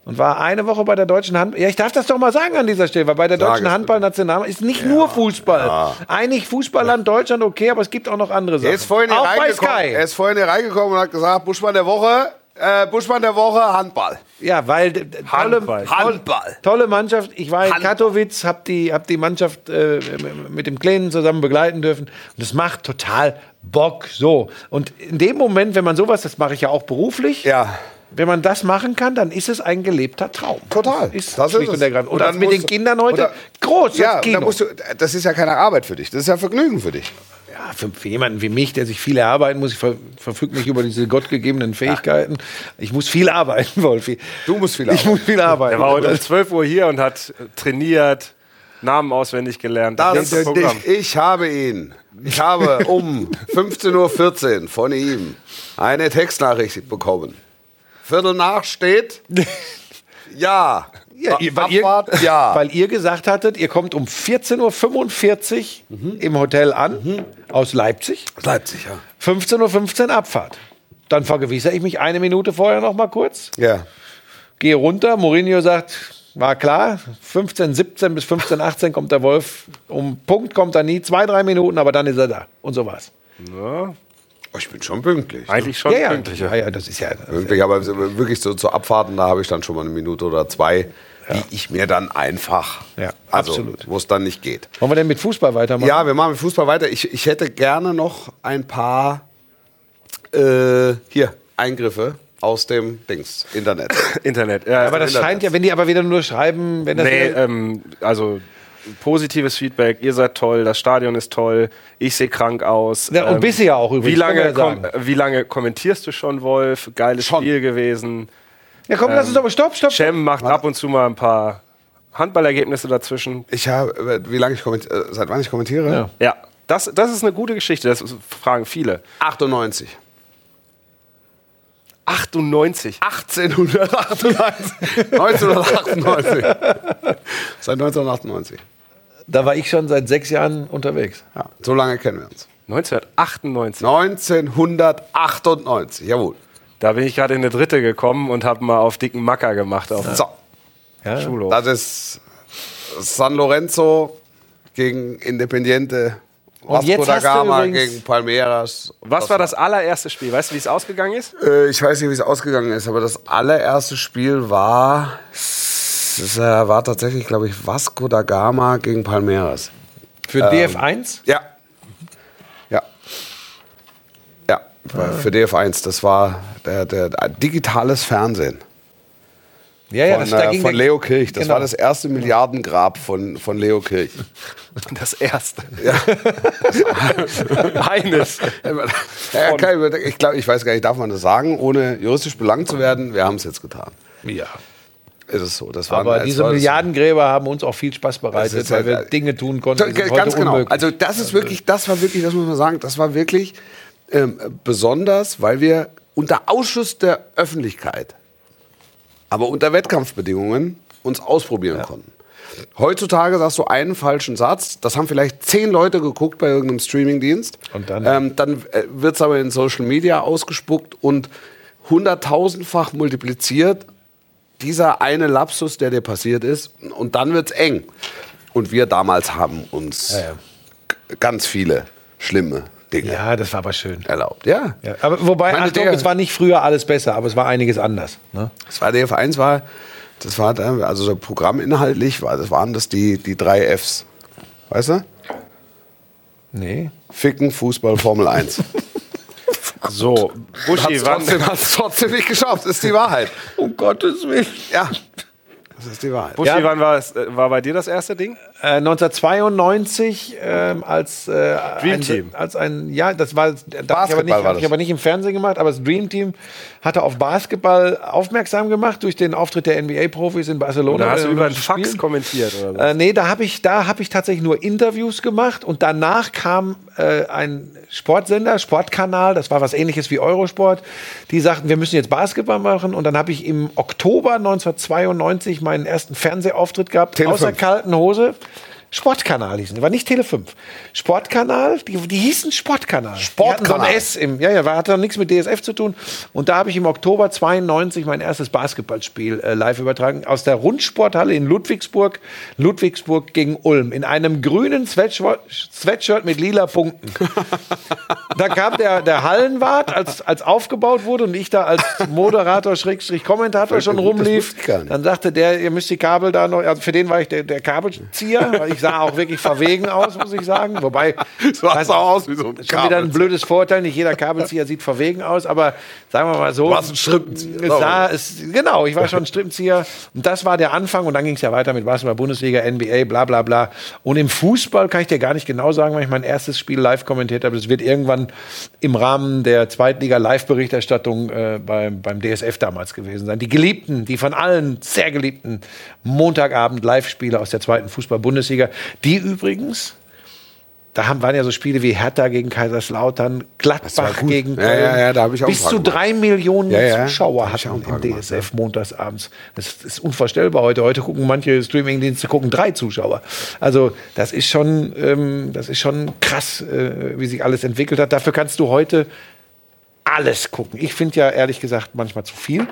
Und war eine Woche bei der deutschen Handball. Ja, ich darf das doch mal sagen an dieser Stelle, weil bei der Sag deutschen Handballnationalmannschaft ist nicht nur Fußball. Eigentlich Fußballland Deutschland okay, aber es gibt auch noch andere Sachen. Er ist vorhin hier reingekommen, Sky. er ist vorhin hier reingekommen und hat gesagt, Buschmann der Woche, äh, Buschmann der Woche, Handball. Ja, weil tolle, Handball. toll- Handball. tolle Mannschaft. Ich war in Handball. Katowice, habe die, hab die Mannschaft äh, mit dem Kleinen zusammen begleiten dürfen. Und es macht total Bock. So. Und in dem Moment, wenn man sowas, das mache ich ja auch beruflich, Ja. Wenn man das machen kann, dann ist es ein gelebter Traum. Total. Ist Das ist und es. ergreifend. Und, Und das dann mit den Kindern heute oder- groß Ja, das Kino. da musst du, das ist ja keine Arbeit für dich, das ist ja Vergnügen für dich. Ja, für, für jemanden wie mich, der sich viel erarbeiten muss, ich ver, verfüge nicht über diese gottgegebenen Fähigkeiten. Ich muss viel arbeiten, Wolfi. Du musst viel Ich arbeiten. muss viel arbeiten. Er war heute um 12 Uhr hier und hat trainiert, Namen auswendig gelernt. Das, ganze Programm. ich, ich habe ihn. Ich habe um 15.14 Uhr von ihm eine Textnachricht bekommen. Viertel nach steht Ja. Ja, ihr, weil, ihr, ja. weil ihr gesagt hattet, ihr kommt um 14.45 Uhr im Hotel an, aus Leipzig. Leipzig, ja. 15.15 Uhr Abfahrt. Dann vergewissere ich mich eine Minute vorher noch mal kurz. Ja. Gehe runter. Mourinho sagt, war klar, 15, 17 bis 15, 18 kommt der Wolf. Um Punkt kommt er nie, zwei, drei Minuten, aber dann ist er da. Und so war's. Ja, Ich bin schon pünktlich. eigentlich schon Ja, ja, pünktlich. ja, ja, das ist ja. Pünktlich, aber wirklich so zu Abfahrten, da habe ich dann schon mal eine Minute oder zwei, die ich mir dann einfach, Ja, also absolut. wo es dann nicht geht. Wollen wir denn mit Fußball weitermachen? Ja, wir machen mit Fußball weiter. Ich, ich hätte gerne noch ein paar äh, hier Eingriffe aus dem Dings Internet. Internet. Ja, aber das Internet. scheint ja, wenn die aber wieder nur schreiben, wenn das Nee, ähm, also positives Feedback. Ihr seid toll, das Stadion ist toll, ich sehe krank aus. Ja, und Ähm, bist du ja auch übrigens. Wie lange, kom wie lange kommentierst du schon, Wolf? Geiles Schon. Spiel gewesen. Ja, komm, lass uns aber stopp, stopp. stopp. Cem macht ab und zu mal ein paar Handballergebnisse dazwischen. Ich habe, wie lange ich kommentiere, seit wann ich kommentiere? Ja. Ja, das, das ist eine gute Geschichte, das fragen viele. 98. 98. 1898. 1998. Seit 1998. Da war ich schon seit sechs Jahren unterwegs. Ja, so lange kennen wir uns. 1998. 1998, jawohl. Da bin ich gerade in eine dritte gekommen und habe mal auf dicken Macker gemacht auf So, Ja. Schulhof. das ist San Lorenzo gegen Independiente. Und Vasco da Gama gegen Palmeiras. Was war das allererste Spiel? Weißt du, wie es ausgegangen ist? Äh, ich weiß nicht, wie es ausgegangen ist, aber das allererste Spiel war, das äh, war tatsächlich, glaube ich, Vasco da Gama gegen Palmeiras. Für DF1? Ja. Ja. Ja, war für DF1. Das war der, der, digitales Fernsehen Ja, ja, von, das, da äh, von Leo Kirch. Das Genau. war das erste Milliardengrab von, von Leo Kirch. Das erste. Eines. Ja, okay, ich glaube, ich weiß gar nicht, darf man das sagen, ohne juristisch belangt zu werden? Wir haben es jetzt getan. Ja. Ist es so. Das war, Aber es diese war- Milliardengräber haben uns auch viel Spaß bereitet, weil wir Dinge tun konnten, Ganz heute genau. unmöglich. Also das ist wirklich, das war wirklich, das muss man sagen, das war wirklich ähm, besonders, weil wir unter Ausschuss der Öffentlichkeit, aber unter Wettkampfbedingungen uns ausprobieren konnten. Heutzutage sagst du einen falschen Satz, das haben vielleicht zehn Leute geguckt bei irgendeinem Streamingdienst. Und dann? ähm, dann äh, wird es aber in Social Media ausgespuckt und hunderttausendfach multipliziert dieser eine Lapsus, der dir passiert ist, und dann wird's eng. Und wir damals haben uns Ja, ja. ganz viele schlimme Dinge ja, das war aber schön. erlaubt. Ja. Ja, aber wobei, Meine Achtung, der- es war nicht früher alles besser, aber es war einiges anders. Ne? Das war der Vereins war, das war da- also so programminhaltlich war, das waren das die die drei Fs. Weißt du? Nee. Ficken, Fußball, Formel 1. So, Buschi, trotzdem, hat's trotzdem nicht geschafft. Das ist die Wahrheit. Um Gottes Willen. Ja. Das ist die Wahrheit. Buschi, Ja. wann war, es, äh, war bei dir das erste Ding? Äh, 1992 ähm, als äh, Dream ein, Team. als ein ja das war das hab ich aber Basketball nicht, war hab ich das. aber nicht im Fernsehen gemacht aber das Dream Team hatte auf Basketball aufmerksam gemacht durch den Auftritt der NBA Profis in Barcelona Da hast bei du über einen Fax kommentiert oder so. Äh, nee, da habe ich, da hab ich tatsächlich nur Interviews gemacht und danach kam äh, ein Sportsender, Sportkanal, das war was ähnliches wie Eurosport, die sagten, wir müssen jetzt Basketball machen und dann habe ich im Oktober 1992 meinen ersten Fernsehauftritt gehabt, Tele außer 5. kalten Hose. Sportkanal hießen, die, war nicht Tele 5. Sportkanal, die, die hießen Sportkanal. Sportkanal. Die so ein S im, ja, ja, hatte nichts mit DSF zu tun. Und da habe ich im Oktober 92 mein erstes Basketballspiel äh, live übertragen aus der Rundsporthalle in Ludwigsburg, Ludwigsburg gegen Ulm, in einem grünen Sweatshirt, Sweatshirt mit lila Punkten. da kam der, der Hallenwart, als, als aufgebaut wurde und ich da als Moderator, Schrägstrich, Kommentator schon rumlief. Dann sagte der, ihr müsst die Kabel da noch, also für den war ich der, der Kabelzieher, weil ich sah auch wirklich verwegen aus, muss ich sagen. Wobei, So hast du auch aus wie so ein das ist schon wieder ein blödes Vorteil. Nicht jeder Kabelzieher sieht verwegen aus, aber sagen wir mal so. Du warst ein Strippenzieher. Es sah, es, genau, ich war schon ein Strippenzieher. Und das war der Anfang. Und dann ging es ja weiter mit Basketball, Bundesliga, NBA, bla bla bla. Und im Fußball kann ich dir gar nicht genau sagen, weil ich mein erstes Spiel live kommentiert habe. Das wird irgendwann im Rahmen der Zweitliga-Live-Berichterstattung äh, beim, beim DSF damals gewesen sein. Die geliebten, die von allen sehr geliebten Montagabend-Live-Spiele aus der zweiten Fußball-Bundesliga, die übrigens da haben, waren ja so Spiele wie Hertha gegen Kaiserslautern, Gladbach gegen Ja, Köln. ja, ja, da hab ich auch Bis zu drei Millionen Ja, ja, Zuschauer hatten im gemacht, DSF montagsabends. Das ist unvorstellbar heute. Heute gucken manche Streamingdienste gucken drei Zuschauer. Also das ist schon, ähm, das ist schon krass, äh, wie sich alles entwickelt hat. Dafür kannst du heute alles gucken. Ich finde ja ehrlich gesagt manchmal zu viel.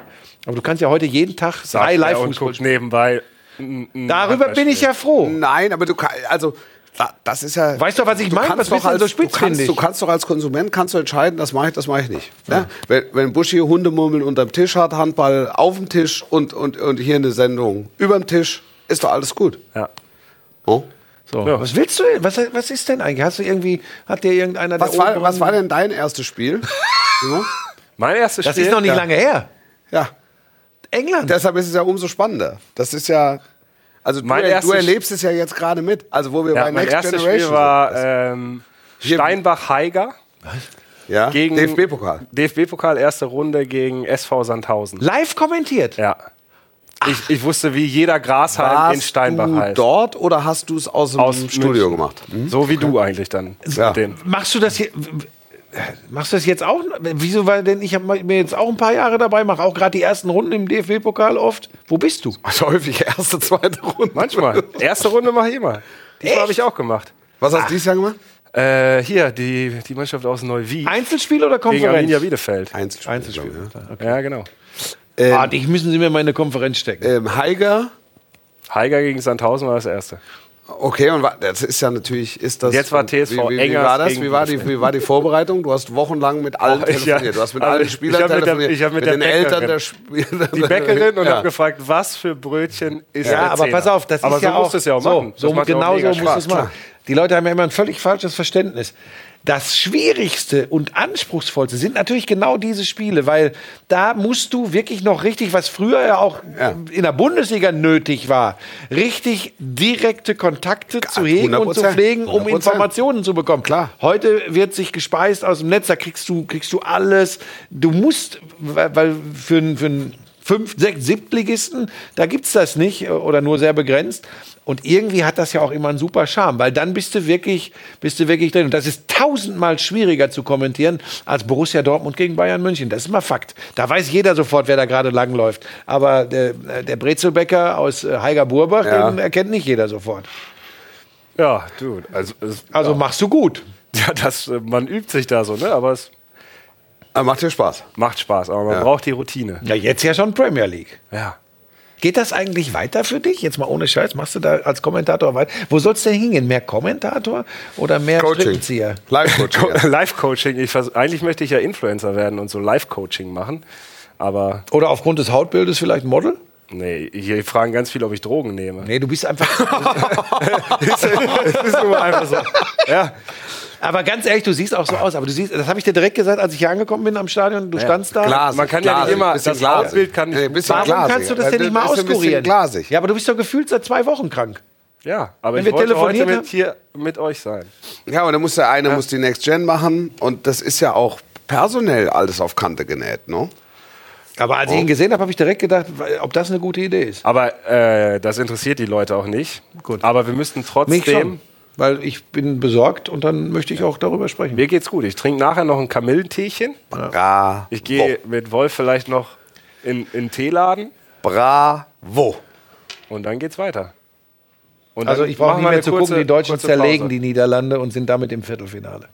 Aber du kannst ja heute jeden Tag drei live und fußball guckt nebenbei. Ein Darüber bin ich ja froh. Nein, aber du kannst, also da- das ist ja. Weißt du, was ich meine? Was doch du denn so als- du kannst, spitzfindig? du kannst doch als Konsument kannst du entscheiden, das mache ich, das mache ich nicht. Ja? Wenn, wenn Buschi Hundemurmeln unterm Tisch hat, Handball auf dem Tisch und, und, und hier eine Sendung überm Tisch, ist doch alles gut. Ja. Oh? So. Ja. Was willst du denn? Was, was ist denn eigentlich? Hast du irgendwie, hat dir irgendeiner Was, der war, was war denn dein erstes Spiel? so? Mein erstes Das Spiel. ist noch nicht ja. lange her. Ja, England. deshalb ist es ja umso spannender. Das ist ja. Also du, Mein du erlebst es ja jetzt gerade mit. Also wo wir Ja, bei mein Next erstes Generation Spiel war sind. ähm, Hier- Steinbach-Heiger. ja? gegen- DFB-Pokal. DFB-Pokal, erste Runde gegen SV Sandhausen. Live kommentiert. Ja. Ich, ich wusste, wie jeder Grashalm in Warst Steinbach du heißt. dort oder hast du es aus dem Aus Studio München. gemacht? Hm? So wie du eigentlich dann. Ja. Machst du das hier? Machst du das jetzt auch? Wieso? Weil denn ich habe mir jetzt auch ein paar Jahre dabei, mache auch gerade die ersten Runden im DFB-Pokal oft. Wo bist du? Also häufig erste, zweite Runde. Manchmal. Erste Runde mache ich immer. Die habe ich auch gemacht. Was hast du dieses Jahr gemacht? Äh, hier, die, die Mannschaft aus Neuwied Einzelspiel oder gegen Konferenz? Arminia Bielefeld. Einzelspiel. Einzelspiel. glaub ich, Ja. Ja, genau. Ah, dich müssen sie mir mal in eine Konferenz stecken. Ähm, Heiger. Heiger gegen Sandhausen war das erste. Okay, und das ist ja natürlich, ist das. Jetzt war TSV wie, wie, wie Engers war das? Wie war, die, wie war die Vorbereitung? Du hast wochenlang mit allen Oh, ich- telefoniert. ja. Du hast mit Also, allen ich Spielern hab mit der- telefoniert. ich hab mit der den Eltern Bäckerin. der Spieler. Die Bäckerin und ja. habe gefragt, was für Brötchen ist Ja, der aber pass auf, das aber ist so ja auch musst du es ja auch so, machen. So, Das ja auch genau so Spaß. es machen. Die Leute haben ja immer ein völlig falsches Verständnis. Das Schwierigste und Anspruchsvollste sind natürlich genau diese Spiele, weil da musst du wirklich noch richtig, was früher ja auch Ja. in der Bundesliga nötig war, richtig direkte Kontakte zu hegen und zu 100%, pflegen, um 100%. Informationen zu bekommen. Klar. Heute wird sich gespeist aus dem Netz, da kriegst du, kriegst du alles. Du musst, weil für, einen- für einen fünf, sechs, siebtligisten, da gibt's das nicht oder nur sehr begrenzt. Und irgendwie hat das ja auch immer einen super Charme, weil dann bist du wirklich, bist du wirklich drin. Und das ist tausendmal schwieriger zu kommentieren als Borussia Dortmund gegen Bayern München. Das ist mal Fakt. Da weiß jeder sofort, wer da gerade langläuft. Aber der, der Brezelbäcker aus äh, Heiger Burbach, Ja. den erkennt nicht jeder sofort. Ja, du, also, es, Also machst du gut. ja, das, äh, man übt sich da so, ne? Aber es Aber macht dir Spaß. macht Spaß, aber man Ja. braucht die Routine. Ja, jetzt ja schon Premier League. Ja. Geht das eigentlich weiter für dich? Jetzt mal ohne Scheiß, machst du da als Kommentator weiter? Wo soll's denn hingehen? Mehr Kommentator oder mehr Coaching. Live-Coaching. ja. Live-Coaching. Ich vers- Eigentlich möchte ich ja Influencer werden und so Live-Coaching machen. Aber Oder aufgrund des Hautbildes vielleicht Model? nee, hier fragen ganz viele, ob ich Drogen nehme. Nee, du bist einfach. das ist einfach so. Ja, aber ganz ehrlich, du siehst auch so aus. Aber du siehst, das habe ich dir direkt gesagt, als ich hier angekommen bin am Stadion. Du standst da. Glasig, Man kann ja nicht immer- das. Hautbild kann nicht- Nee, bisschen Warum glasig. kannst du das denn nicht mal ist ein bisschen auskurieren? glasig. Ja, aber du bist doch gefühlt seit zwei Wochen krank. ja aber Wenn ich wir wollte heute mit, hier mit euch sein. Ja, und dann muss der eine muss die Next Gen machen und das ist ja auch personell alles auf Kante genäht, ne? Aber als ich ihn gesehen habe, habe ich direkt gedacht, ob das eine gute Idee ist. Aber äh, das interessiert die Leute auch nicht. Gut. Aber wir müssten Mich trotzdem. Weil ich bin besorgt und dann möchte ich auch darüber sprechen. Mir geht's gut. Ich trinke nachher noch ein Kamillenteechen. Bravo. Ich gehe mit Wolf vielleicht noch in, in den Teeladen Bravo. und dann geht's weiter. Und Also ich brauche nicht mehr zu kurze- gucken, die Deutschen zerlegen Pause. die Niederlande und sind damit im Viertelfinale.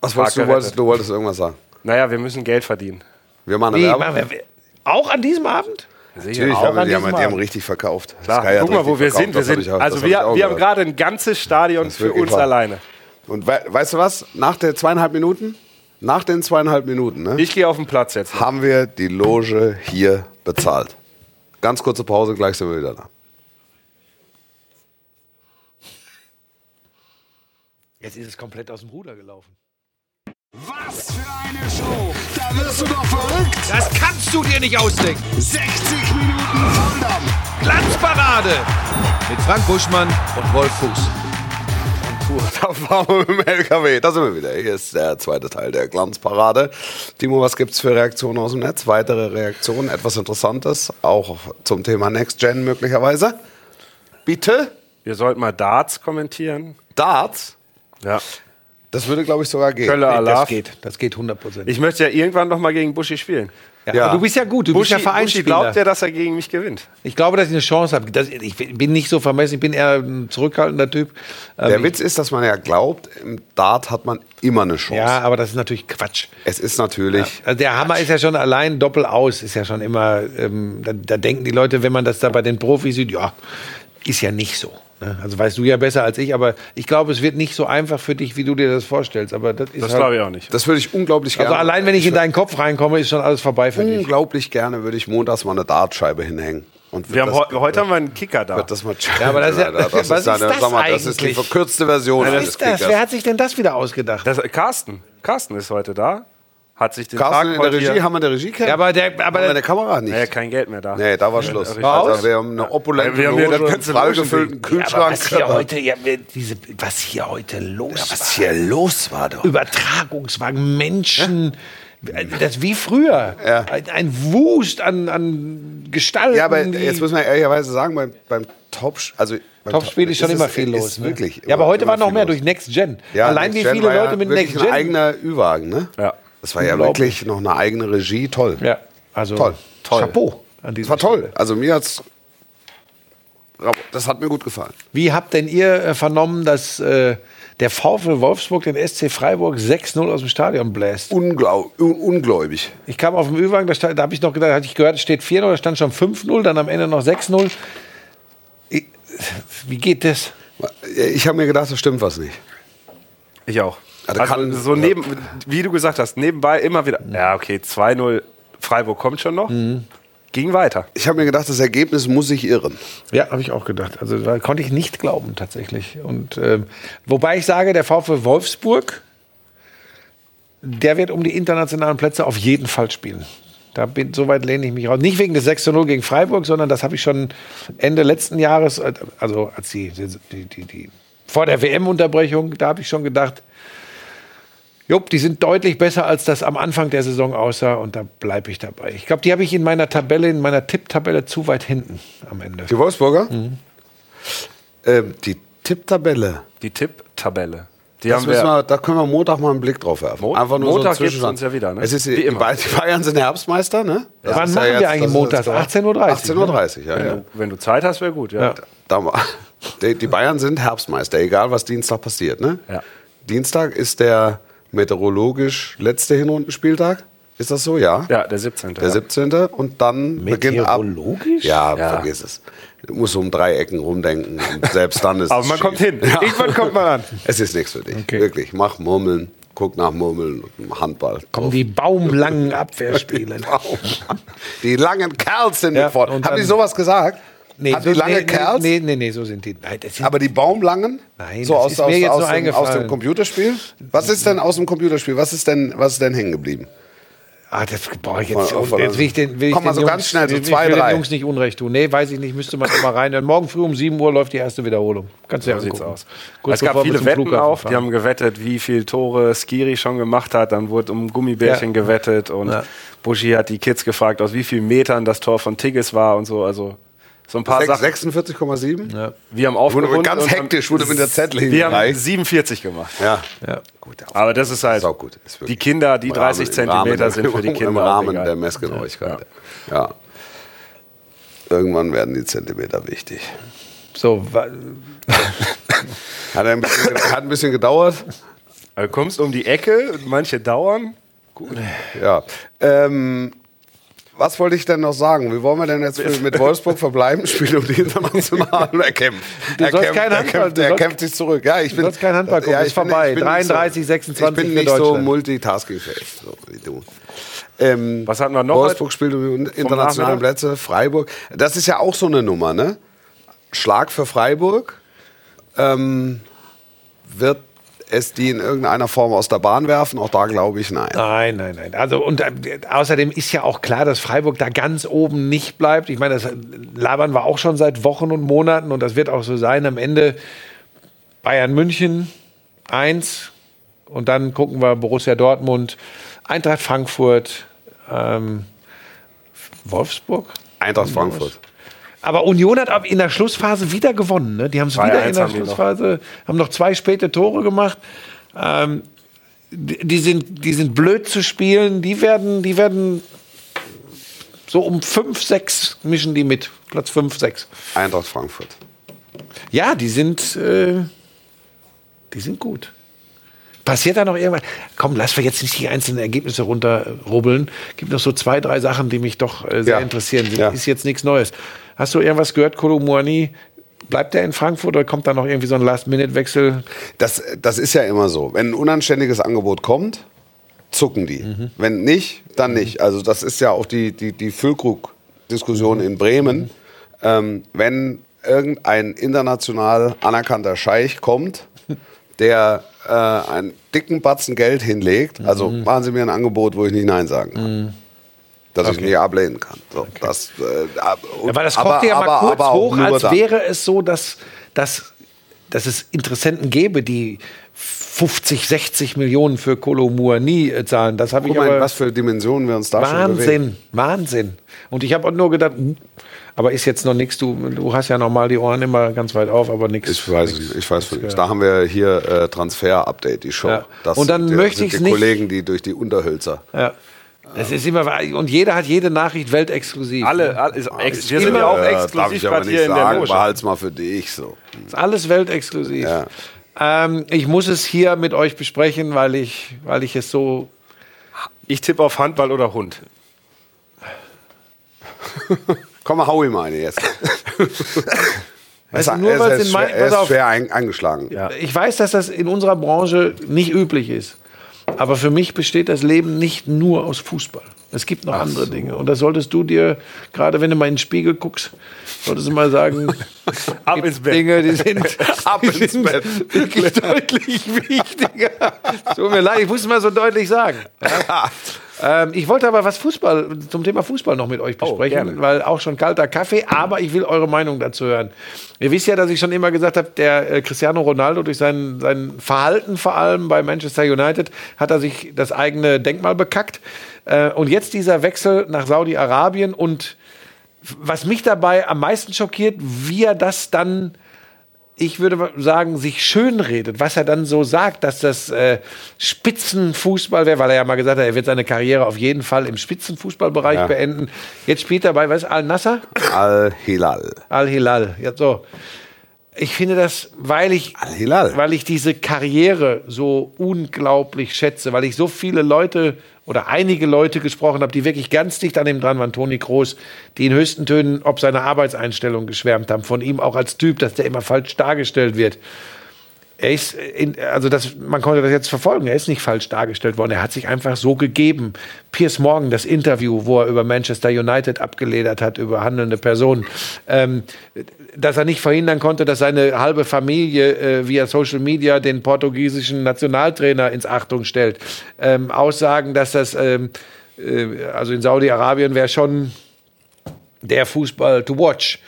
Was wolltest du, wolltest, du wolltest irgendwas sagen. Naja, wir müssen Geld verdienen. Wir machen eine Wie, Werbung. machen wir, auch an diesem Abend? Natürlich, an die, haben, die haben richtig verkauft. Klar, Sky guck mal, wo wir verkauft, sind. Wir sind ich auch- also wir, wir haben gerade ein ganzes Stadion für uns wahr. alleine. Und we weißt du was? Nach der zweieinhalb Minuten, nach den zweieinhalb Minuten, ne, Ich gehe auf den Platz jetzt. haben wir die Loge hier bezahlt. Ganz kurze Pause, gleich sind wir wieder da. Jetzt ist es komplett aus dem Ruder gelaufen. Was für eine Show! Da wirst du doch verrückt! Das kannst du dir nicht ausdenken. 60 Minuten Volldampf! Glanzparade mit Frank Buschmann und Wolf Fuß. Da fahren wir mit dem LKW. Da sind wir wieder. Hier ist der zweite Teil der Glanzparade. Timo, was gibt's für Reaktionen aus dem Netz? Weitere Reaktionen, etwas Interessantes, auch zum Thema Next Gen möglicherweise. Bitte? Wir sollten mal Darts kommentieren. Darts? Ja. Das würde, glaube ich, sogar gehen. Kölle Das Alaf. geht, das geht 100 Prozent. Ich möchte ja irgendwann noch mal gegen Buschi spielen. Ja, Ja. aber Du bist ja gut, du bist Buschi, ja Buschi Vereinsspieler. glaubt ja, dass er gegen mich gewinnt. Ich glaube, dass ich eine Chance habe. Das, ich bin nicht so vermessen, ich bin eher ein zurückhaltender Typ. Ähm, Der Witz ist, dass man ja glaubt, im Dart hat man immer eine Chance. Ja, aber das ist natürlich Quatsch. Es ist natürlich. Also der Hammer ist ja schon allein doppelt aus, ist ja schon immer, ähm, da, da denken die Leute, wenn man das da bei den Profis sieht, ja, ist ja nicht so. Ne? Also weißt du ja besser als ich, aber ich glaube, es wird nicht so einfach für dich, wie du dir das vorstellst. Aber das ist Das halt, glaube ich auch nicht. Das würde ich unglaublich Also gerne. allein, wenn ich in deinen Kopf reinkomme, ist schon alles vorbei für dich. unglaublich gerne würde ich montags mal eine Dartscheibe hinhängen. Und Wir haben das, heu- heute haben wir einen Kicker da. wird das mal Ja, aber das ist ja- das was ist, ist das sag mal, das ist die eigentlich? verkürzte Version Was ist das? Kickers. Wer hat sich denn das wieder ausgedacht? Das, Carsten. Carsten ist heute da. Hat sich den Carsten, in der Regie hier- haben wir eine Regie Ja, aber der, aber der, eine Kamera nicht. Nee, kein Geld mehr da. Nee, da war Schluss. richtig. Also, wir haben eine opulente Wir haben Loge, ganze prall Logenbild. gefüllten Ja, Kühlschrank. was hier heute, ja, diese, was hier heute los was war. hier los war doch. Übertragungswagen, Menschen. Das wie früher. Ja. Ein, Wust an, an Gestalten. Ja, aber jetzt muss man ehrlicherweise sagen, beim, beim Top, also Topspiel ist schon es- immer viel ist los. Ne? Wirklich. Ja, aber heute war noch mehr los. durch Next Gen. Ja, Allein Next wie Gen viele war ja Leute mit Next Gen. ein eigener Ü-Wagen, ne? Ja. Das war ja wirklich noch eine eigene Regie, toll. ja, also Toll. Toll. Chapeau an Das diesem war toll. Also mir hat's das hat mir gut gefallen. Wie habt denn ihr äh, vernommen, dass äh, der VfL Wolfsburg den SC Freiburg 6-0 aus dem Stadion bläst? Unglaub, un ungläubig. Ich kam auf dem Ü-Wagen, da, da habe ich noch gedacht, hatte ich gehört, es steht 4-0, da stand schon 5-0, dann am Ende noch 6-0. Ich- Wie geht das? Ich habe mir gedacht, da stimmt was nicht. Ich auch. Also Also, kann- so neben, wie du gesagt hast, nebenbei immer wieder. Ja, okay, 2-0, Freiburg kommt schon noch. Ging weiter. Ich habe mir gedacht, das Ergebnis muss sich irren. Ja, habe ich auch gedacht. Also da konnte ich nicht glauben tatsächlich. Und ähm, wobei ich sage, der VfL Wolfsburg, der wird um die internationalen Plätze auf jeden Fall spielen. Da bin, so weit lehne ich mich raus. Nicht wegen des 6 zu 0 gegen Freiburg, sondern das habe ich schon Ende letzten Jahres, äh, also als die, die, die, die vor der WM-Unterbrechung, da habe ich schon gedacht, Jupp, die sind deutlich besser, als das am Anfang der Saison aussah und da bleibe ich dabei. Ich glaube, die habe ich in meiner Tabelle, in meiner Tipptabelle zu weit hinten am Ende. Die Wolfsburger? Ähm, die Tipptabelle. Die Tipptabelle. Die Das haben müssen wir. wir, da können wir Montag mal einen Blick drauf werfen. Mo- Einfach nur Montag so ein gibt's uns ja wieder, ne? Es ist, Wie die, immer. Bay- die Bayern sind Herbstmeister, ne? Das Wann machen wir jetzt- eigentlich klar. 18.30 Uhr, 18.30 Uhr, ja, Wenn ja. du, wenn du Zeit hast, wäre gut. Ja. Ja. Da mal. Die, die Bayern sind Herbstmeister, egal was Dienstag passiert, ne? Ja. Dienstag ist der meteorologisch letzte Hinrundenspieltag. Ist das so? Ja. Ja, der 17. Der ja. 17. Und dann beginnt ab. Meteorologisch? Ja, Ja. vergiss es. Du musst um drei Ecken rumdenken und selbst dann ist Aber es man schief. kommt hin. Ja. Irgendwann kommt man an. Es ist nichts für dich. Okay. Wirklich. Mach Murmeln, guck nach Murmeln und Handball. Kommen die baumlangen Abwehrspiele. Die langen Kerls sind Ja, vorne. Haben die sowas gesagt? Nee, Haben die so- lange nee, Kerls? Nee, nee, nee, so sind die. Nein, das sind Aber die Baumlangen? Nein, so das aus, ist aus, mir jetzt aus, dem, aus dem Computerspiel? Was ist denn aus dem Computerspiel? Was ist denn, was ist denn hängen geblieben? Ah, das brauche ich jetzt. Von- jetzt will ich den, will ich Komm mal so Jungs, ganz schnell, so zwei, ich will drei. den Jungs nicht Unrecht tun. Nee, weiß ich nicht, müsste man mal reinhören. Morgen früh um 7 Uhr läuft die erste Wiederholung. Kannst du ja So sieht's aus. Kurz es gab viele Wetten Flughafen auch. fahren. Die haben gewettet, wie viele Tore Skiri schon gemacht hat. Dann wurde um Gummibärchen Ja. gewettet und Ja. Buschi hat die Kids gefragt, aus wie vielen Metern das Tor von Tigges war und so. Also so ein paar Sachen. 46,7? Ja. Wir haben Wurde aufgerundet. ganz und haben- hektisch, wurde mit der Zettel Wir haben hingereicht. 47 gemacht. ja. Ja. Gut, Aber das ist halt, Ist gut. Ist die Kinder, die im 30 Rahmen- im Rahmen Zentimeter sind für die Kinder Im Rahmen der Messgenauigkeit. Ja. Irgendwann werden die Zentimeter wichtig. So, Hat ein bisschen, hat ein bisschen gedauert. Du kommst um die Ecke, manche dauern. Ja. Ähm, was wollte ich denn noch sagen? Wie wollen wir denn jetzt mit Wolfsburg verbleiben? Spielt um die internationalen. Er kämpft. Du er sollst kämpft, kein er kämpft, du er kämpft sich zurück. Ja, ich bin, sollst kein Handball gucken, ja, ist ich bin- vorbei. ich bin nicht 33, 26 Ich bin nicht so multitasking-fähig so wie du. Ähm, Was hatten wir noch Wolfsburg spielt um die internationalen? Plätze. Freiburg. Das ist ja auch so eine Nummer, ne? Schlag für Freiburg. Ähm, wird die in irgendeiner Form aus der Bahn werfen? Auch da glaube ich nein. Nein, nein, nein. Also und äh, außerdem ist ja auch klar, dass Freiburg da ganz oben nicht bleibt. Ich meine, das labern wir auch schon seit Wochen und Monaten und das wird auch so sein. Am Ende Bayern München eins und dann gucken wir Borussia Dortmund, Eintracht Frankfurt, ähm, Wolfsburg. Eintracht Frankfurt. Aber Union hat in der Schlussphase wieder gewonnen. Ne? Die haben es wieder 2-1 in der haben die noch. Schlussphase, haben noch zwei späte Tore gemacht. Ähm, die, die sind, die sind blöd zu spielen. Die werden, die werden so um 5, 6 mischen die mit. Platz 5, 6. Eintracht Frankfurt. Ja, die sind, äh, die sind gut. Passiert da noch irgendwas? Komm, lass wir jetzt nicht die einzelnen Ergebnisse runterrubbeln. Gibt noch so zwei, drei Sachen, die mich doch äh, sehr Ja. interessieren. Ja. Ist jetzt nichts Neues. Hast du irgendwas gehört, Kolo Muani? Bleibt er in Frankfurt oder kommt da noch irgendwie so ein Last-Minute-Wechsel? Das, das ist ja immer so. Wenn ein unanständiges Angebot kommt, zucken die. Mhm. Wenn nicht, dann nicht. Also das ist ja auch die, die, die Füllkrug-Diskussion Mhm. in Bremen. Ähm, wenn irgendein international anerkannter Scheich kommt, der äh, einen dicken Batzen Geld hinlegt, also Mhm. machen Sie mir ein Angebot, wo ich nicht Nein sagen kann. Dass ich nicht ablehnen kann. So, das, äh, ab- und- Aber das aber- kocht ja mal aber- kurz aber hoch, als dann. wäre es so, dass, dass, dass es Interessenten gäbe, die 50, 60 Millionen für Kolo Muani äh, zahlen. Das habe ich mal, aber was für Dimensionen wir uns da. Wahnsinn, Wahnsinn. Und ich habe auch nur gedacht, hm, aber ist jetzt noch nichts. Du, du hast ja normal die Ohren immer ganz weit auf, aber nichts. Ich weiß nicht. Ich weiß von nichts. Da haben wir hier äh, Transfer-Update, die Show. Ja. Das Und dann sind, möchte ich's die nicht- Kollegen, die durch die Unterhölzer. Ja. Es ist immer und jeder hat jede Nachricht weltexklusiv. Alle, alle ist ex wir sind immer- ja auch Äh, darf exklusiv ich aber gerade nicht hier in der sagen. Loge. Behalt's mal für dich so. Ist alles weltexklusiv. Ja. Ähm, ich muss es hier mit euch besprechen, weil ich, weil ich es so. Ich tippe auf Handball oder Hund. Komm mal, hau ihm eine jetzt. Weißt du, Er nur ist- weil er es ist in mein, schwer, er ist auf, schwer ein, eingeschlagen. Ja. ich weiß, dass das in unserer Branche nicht üblich ist. Aber für mich besteht das Leben nicht nur aus Fußball. Es gibt noch andere Dinge. Und das solltest du dir, gerade wenn du mal in den Spiegel guckst, solltest du mal sagen, Ab gibt ins Bett. Dinge, die sind, Ab die ins sind Bett. wirklich deutlich wichtiger. Tut mir leid, ich muss es mal so deutlich sagen. Ja. Ähm, ich wollte aber was Fußball, zum Thema Fußball noch mit euch besprechen, gerne. weil auch schon kalter Kaffee, aber ich will eure Meinung dazu hören. Ihr wisst ja, dass ich schon immer gesagt habe, der äh, Cristiano Ronaldo durch sein, sein Verhalten vor allem bei Manchester United hat er sich das eigene Denkmal bekackt. Äh, und jetzt dieser Wechsel nach Saudi-Arabien und was mich dabei am meisten schockiert, wie er das dann, ich würde sagen, sich schönredet, was er dann so sagt, dass das äh, Spitzenfußball wäre, weil er ja mal gesagt hat, er wird seine Karriere auf jeden Fall im Spitzenfußballbereich Ja. beenden. Jetzt spielt er bei, was, Al-Nasser? Al-Hilal. Al-Hilal. Ja, so. Ich finde das, weil ich, weil ich diese Karriere so unglaublich schätze, weil ich so viele Leute oder einige Leute gesprochen habe, die wirklich ganz dicht an ihm dran waren, Toni Kroos, die in höchsten Tönen ob seine Arbeitseinstellung geschwärmt haben, von ihm auch als Typ, dass der immer falsch dargestellt wird. Er ist, in, also das, man konnte das jetzt verfolgen, er ist nicht falsch dargestellt worden, er hat sich einfach so gegeben. Piers Morgan, das Interview, wo er über Manchester United abgeledert hat, über handelnde Personen, ähm, dass er nicht verhindern konnte, dass seine halbe Familie äh, via Social Media den portugiesischen Nationaltrainer ins Achtung stellt. Ähm, Aussagen, dass das, ähm, äh, also in Saudi-Arabien wäre schon der Fußball to watch.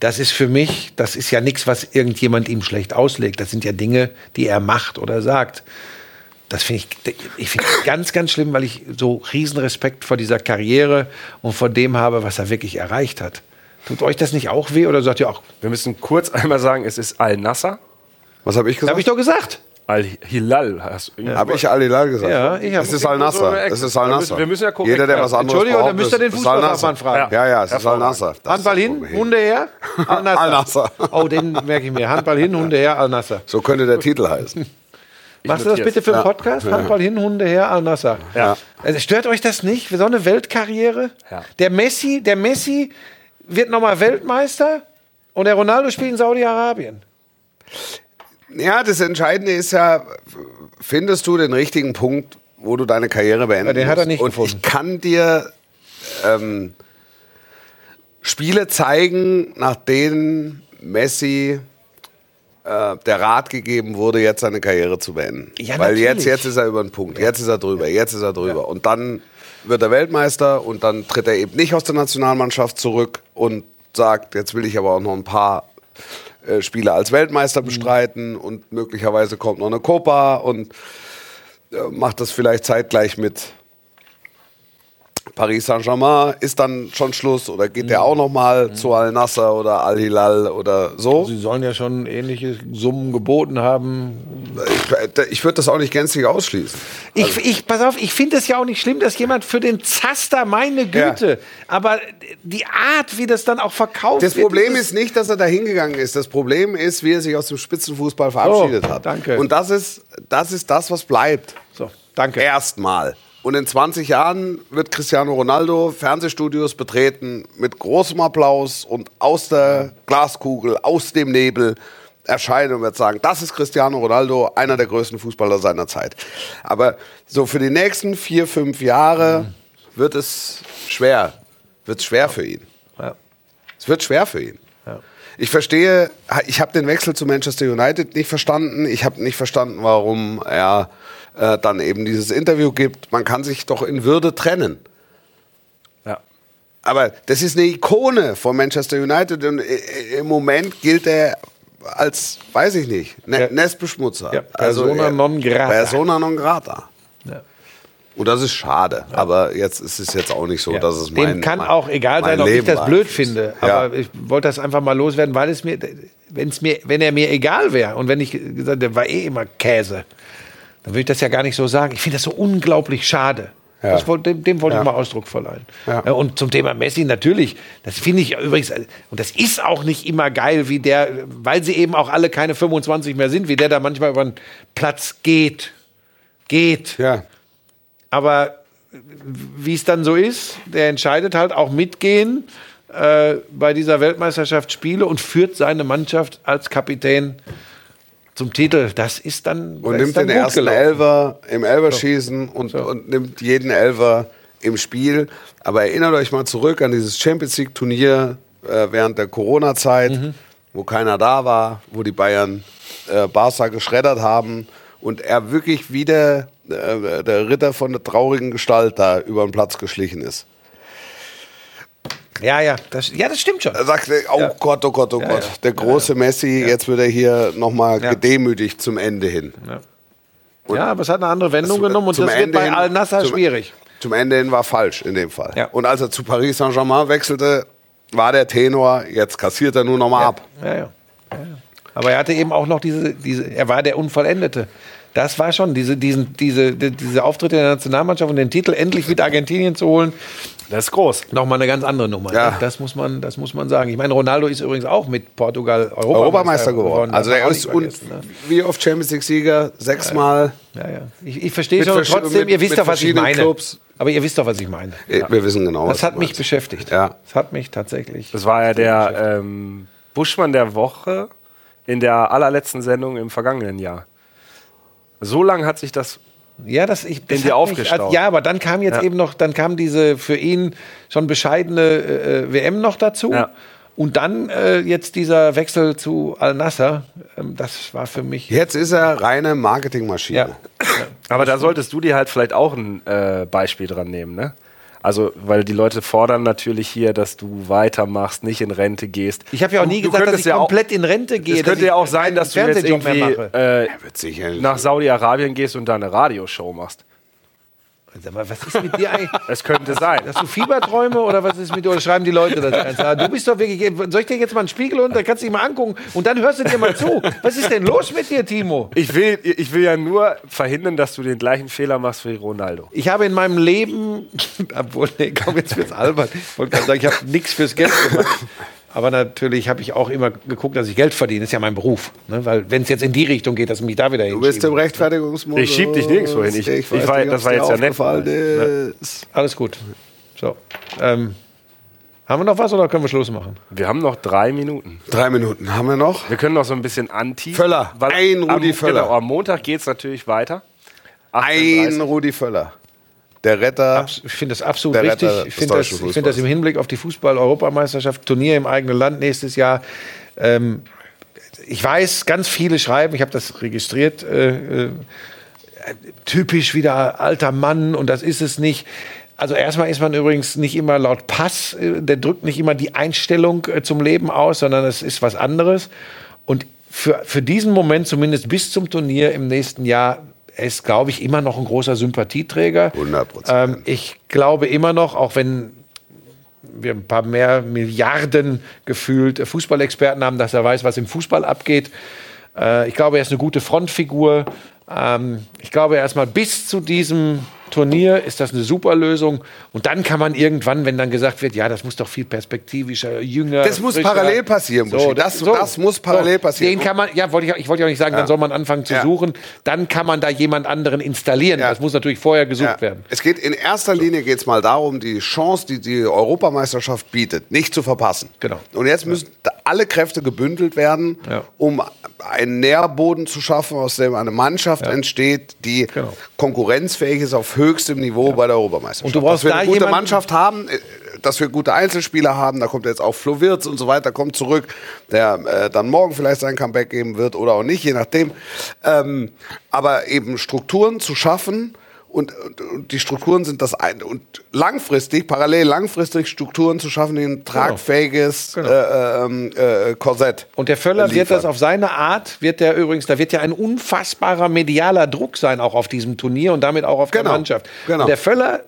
Das ist für mich, das ist ja nichts, was irgendjemand ihm schlecht auslegt. Das sind ja Dinge, die er macht oder sagt. Das finde ich, ich finde ganz, ganz schlimm, weil ich so riesen Respekt vor dieser Karriere und vor dem habe, was er wirklich erreicht hat. Tut euch das nicht auch weh oder sagt ihr auch, Wir müssen kurz einmal sagen, es ist Al-Nasser. Was habe ich gesagt? habe ich doch gesagt. Al-Hilal hast du. Habe ich Al-Hilal gesagt? Ja, ich hab- Es ist Al-Nasser. Es ist Al-Nasser. Wir müssen ja korrekt Jeder, der was anderes Entschuldigung, dann behauptet, müsst ihr den Fußballfachmann fragen. Ja, ja, es ist Al-Nasser. Handball hin. Hunde her, Al-Nasser. Al-Nasser. Oh, den merke ich mir. Handball hin, Hunde her, Al-Nasser. So könnte der Titel heißen. Machst du das bitte für den Podcast? Handball hin, Hunde her, Al-Nasser. Ja. Also stört euch das nicht? So eine Weltkarriere? Ja. Der Messi, der Messi wird nochmal Weltmeister und der Ronaldo spielt in Saudi-Arabien. Ja, das Entscheidende ist ja, findest du den richtigen Punkt, wo du deine Karriere beenden Ja, den hat er musst? nicht Und gefunden. ich kann dir ähm, Spiele zeigen, nach denen Messi äh, der Rat gegeben wurde, jetzt seine Karriere zu beenden. Ja, Weil jetzt, natürlich. jetzt ist er über den Punkt, jetzt ist er drüber, jetzt ist er drüber. Und dann wird er Weltmeister und dann tritt er eben nicht aus der Nationalmannschaft zurück und sagt, jetzt will ich aber auch noch ein paar äh, Spiele als Weltmeister Mhm. bestreiten und möglicherweise kommt noch eine Copa und äh, macht das vielleicht zeitgleich mit Paris Saint-Germain. Ist dann schon Schluss oder geht Mhm. der auch noch mal zu Al-Nasser oder Al-Hilal oder so? Sie sollen ja schon ähnliche Summen geboten haben. Ich, ich würde das auch nicht gänzlich ausschließen. Ich, ich, pass auf, ich finde es ja auch nicht schlimm, dass jemand für den Zaster, meine Güte, aber die Art, wie das dann auch verkauft Das wird, Problem dieses- ist nicht, dass er da hingegangen ist. Das Problem ist, wie er sich aus dem Spitzenfußball verabschiedet Oh, hat. danke. Und das ist, das ist das, was bleibt. So, danke. Erstmal. Und in 20 Jahren wird Cristiano Ronaldo Fernsehstudios betreten mit großem Applaus und aus der Glaskugel, aus dem Nebel erscheinen und wird sagen, das ist Cristiano Ronaldo, einer der größten Fußballer seiner Zeit. Aber so für die nächsten vier, fünf Jahre wird es schwer. Wird es schwer für ihn. Es wird schwer für ihn. Ja. Ich verstehe, ich habe den Wechsel zu Manchester United nicht verstanden. Ich habe nicht verstanden, warum er äh, dann eben dieses Interview gibt. Man kann sich doch in Würde trennen. Ja. Aber das ist eine Ikone von Manchester United und i- im Moment gilt er als, weiß ich nicht, ne Ja. Nestbeschmutzer. Ja, persona er- non grata. Persona non grata. Ja. Und das ist schade. Aber jetzt ist es jetzt auch nicht so, Ja. dass es Dem mein kann mein- auch egal sein, ob ich Leben das war. blöd finde. Ja. Aber ich wollte das einfach mal loswerden, weil es mir, wenn's mir, wenn er mir egal wäre und wenn ich gesagt, der war eh immer Käse, dann würde ich das ja gar nicht so sagen. Ich finde das so unglaublich schade. Ja. Das dem, dem wollte Ja. ich mal Ausdruck verleihen. Ja. Äh, Und zum Thema Messi natürlich, das finde ich übrigens, und das ist auch nicht immer geil, wie der, weil sie eben auch alle keine 25 mehr sind, wie der da manchmal über den Platz geht. Geht. Ja. Aber wie es dann so ist, der entscheidet halt auch mitgehen äh, bei dieser Weltmeisterschaft Spiele und führt seine Mannschaft als Kapitän zum Titel. Das ist dann Und nimmt dann den ersten gelaufen. Elfer im Elverschießen und, So. und nimmt jeden Elfer im Spiel. Aber erinnert euch mal zurück an dieses Champions League Turnier äh, während der Corona-Zeit, Mhm. wo keiner da war, wo die Bayern äh, Barca geschreddert haben und er wirklich wieder äh, der Ritter von der traurigen Gestalt da über den Platz geschlichen ist. Ja, ja, das, ja, das stimmt schon. Er sagte, oh Ja. Gott, oh Gott, oh Ja, Gott, ja. der große Messi, jetzt wird er hier nochmal Ja. gedemütigt zum Ende hin. Ja, aber es hat eine andere Wendung Zum- genommen und zum das wird Ende bei hin- Al-Nassr schwierig. Zum Ende hin war falsch in dem Fall. Und als er zu Paris Saint-Germain wechselte, war der Tenor, jetzt kassiert er nur noch mal ab. Ja, ja. ja, ja. Aber er hatte eben auch noch diese, diese, er war der Unvollendete. Das war schon, diese, diesen, diese, die- diese Auftritte der Nationalmannschaft und den Titel endlich mit Argentinien zu holen, Das ist groß. nochmal eine ganz andere Nummer. Ja. Das, muss man, das muss man sagen. Ich meine, Ronaldo ist übrigens auch mit Portugal Europameister, Europameister geworden. Also er ist ne? wie oft Champions League-Sieger, sechsmal. ja, ja. Ich, ich verstehe Mit schon, trotzdem, mit- ihr wisst doch, was ich verschiedenen meine. Clubs. Aber ihr wisst doch, was ich meine. Äh, Wir wissen genau. was Das hat du mich meinst. beschäftigt. Ja. Das hat mich tatsächlich. Das war ja der ähm, Buschmann der Woche in der allerletzten Sendung im vergangenen Jahr. So lange hat sich das. Ja, das ich das In dir hat mich- aufgestaut. Ja, aber dann kam jetzt Ja. eben noch, dann kam diese für ihn schon bescheidene äh, WM noch dazu. Ja. Und dann äh, jetzt dieser Wechsel zu Al Nassr. Ähm, das war für mich. Jetzt ist er reine Marketingmaschine. Ja. Aber da solltest du dir halt vielleicht auch ein äh, Beispiel dran nehmen, ne? Also, weil die Leute fordern natürlich hier, dass du weitermachst, nicht in Rente gehst. Ich habe ja auch nie Du- du gesagt, dass ich ja auch- komplett in Rente gehe. Es könnte ja auch sein, dass du jetzt irgendwie mache. äh, Wird sicher nach Saudi-Arabien gehst und da eine Radioshow machst. Was ist mit dir eigentlich? Es könnte sein. Hast du Fieberträume oder was ist mit dir? Oder schreiben die Leute das ernst? Ah, Du bist doch wirklich. Soll ich dir jetzt mal einen Spiegel und dann kannst du dich mal angucken und dann hörst du dir mal zu. Was ist denn los mit dir, Timo? Ich will, ich will ja nur verhindern, dass du den gleichen Fehler machst wie Ronaldo. Ich habe in meinem Leben, obwohl, nee, komm, jetzt wird's albern. Ich wollte gerade sagen, ich habe nichts fürs Geld gemacht. Aber natürlich habe ich auch immer geguckt, dass ich Geld verdiene. Das ist ja mein Beruf. Ne? Weil, wenn es jetzt in die Richtung geht, dass mich da wieder Du bist im. Rechtfertigungsmodus. Ich schieb dich nirgendwo hin. Ich- ich weiß war- das war jetzt ja nett ist. Alles gut. So. Ähm, haben wir noch was oder können wir Schluss machen? Wir haben noch drei Minuten. Drei Minuten haben wir noch. Wir können noch so ein bisschen anti. Völler. Ein Rudi am, Völler. Genau, am Montag geht es natürlich weiter. Ein Rudi Völler. Der Retter. Ich finde das absolut richtig. Ich finde das, ich find das im Hinblick auf die Fußball-Europameisterschaft, Turnier im eigenen Land nächstes Jahr. Ähm, ich weiß, ganz viele schreiben, ich habe das registriert, äh, äh, typisch wieder alter Mann und das ist es nicht. Also erstmal ist man übrigens nicht immer laut Pass, äh, der drückt nicht immer die Einstellung äh, zum Leben aus, sondern es ist was anderes. Und für, für diesen Moment, zumindest bis zum Turnier im nächsten Jahr, ist, glaube ich, immer noch ein großer Sympathieträger. 100%. Ähm, ich glaube immer noch, auch wenn wir ein paar mehr Milliarden gefühlt Fußballexperten haben, dass er weiß, was im Fußball abgeht. Äh, ich glaube, er ist eine gute Frontfigur. Ähm, ich glaube erstmal bis zu diesem Turnier ist das eine super Lösung. Und dann kann man irgendwann, wenn dann gesagt wird, ja, das muss doch viel perspektivischer, jünger. Das muss frischer- parallel passieren, Buschi. Das- das muss parallel passieren. Den kann man, ja, wollte ich, ich wollte ja auch nicht sagen, dann soll man anfangen zu Ja. suchen. Dann kann man da jemand anderen installieren. Ja. Das muss natürlich vorher gesucht Ja. werden. Es geht in erster Linie geht's mal darum, die Chance, die die Europameisterschaft bietet, nicht zu verpassen. Genau. Und jetzt müssen alle Kräfte gebündelt werden, Ja. um einen Nährboden zu schaffen, aus dem eine Mannschaft entsteht, die Genau. konkurrenzfähig ist auf höchstem Niveau bei der Europameisterschaft. Und du braust Dass wir eine gute Mannschaft haben, äh, dass wir gute Einzelspieler haben. Da kommt jetzt auch Flo Wirtz und so weiter, kommt zurück, der äh, dann morgen vielleicht sein Comeback geben wird oder auch nicht, je nachdem. Ähm, aber eben Strukturen zu schaffen, und, und, und die Strukturen sind das eine. Und langfristig, parallel langfristig Strukturen zu schaffen, die ein tragfähiges Genau. Äh, ähm, äh, Korsett. Und der Völler wird liefern. das auf seine Art, wird der übrigens, da wird ja ein unfassbarer medialer Druck sein, auch auf diesem Turnier und damit auch auf Genau, der Mannschaft. genau. Und der Völler,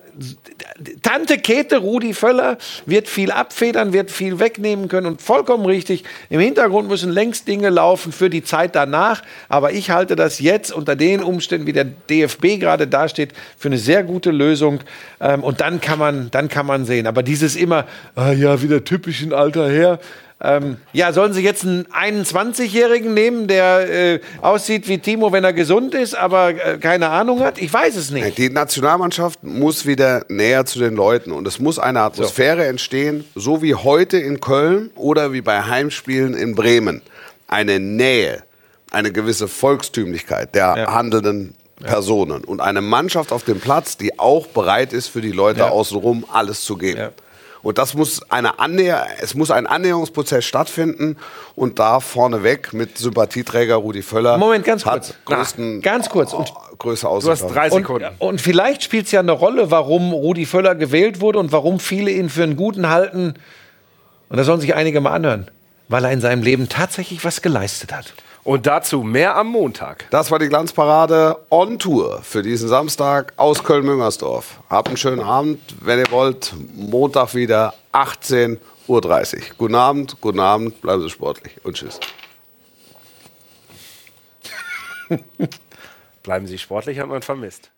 Tante Käthe, Rudi Völler, wird viel abfedern, wird viel wegnehmen können und vollkommen richtig. Im Hintergrund müssen längst Dinge laufen für die Zeit danach. Aber ich halte das jetzt unter den Umständen, wie der DFB gerade dasteht, für eine sehr gute Lösung. Ähm, und dann kann man, dann kann man sehen. Aber dieses immer, ah ja, wieder typisch ein alter Herr. Ähm, ja, sollen Sie jetzt einen 21-Jährigen nehmen, der äh, aussieht wie Timo, wenn er gesund ist, aber äh, keine Ahnung hat? Ich weiß es nicht. Die Nationalmannschaft muss wieder näher zu den Leuten und es muss eine Atmosphäre entstehen, so wie heute in Köln oder wie bei Heimspielen in Bremen. Eine Nähe, eine gewisse Volkstümlichkeit der Ja. handelnden Personen und eine Mannschaft auf dem Platz, die auch bereit ist, für die Leute Ja. außenrum alles zu geben. Und das muss eine Annäher es muss ein Annäherungsprozess stattfinden und da vorneweg mit Sympathieträger Rudi Völler Moment, ganz hat kurz. größten, Ganz kurz. Und, größte Du hast drei und, Sekunden. und vielleicht spielt es ja eine Rolle, warum Rudi Völler gewählt wurde und warum viele ihn für einen guten halten. Und da sollen sich einige mal anhören. Weil er in seinem Leben tatsächlich was geleistet hat. Und dazu mehr am Montag. Das war die Glanzparade on Tour für diesen Samstag aus Köln-Müngersdorf. Habt einen schönen Abend, wenn ihr wollt. Montag wieder 18.30 Uhr. Guten Abend, guten Abend, bleiben Sie sportlich und tschüss. Bleiben Sie sportlich, hat man vermisst.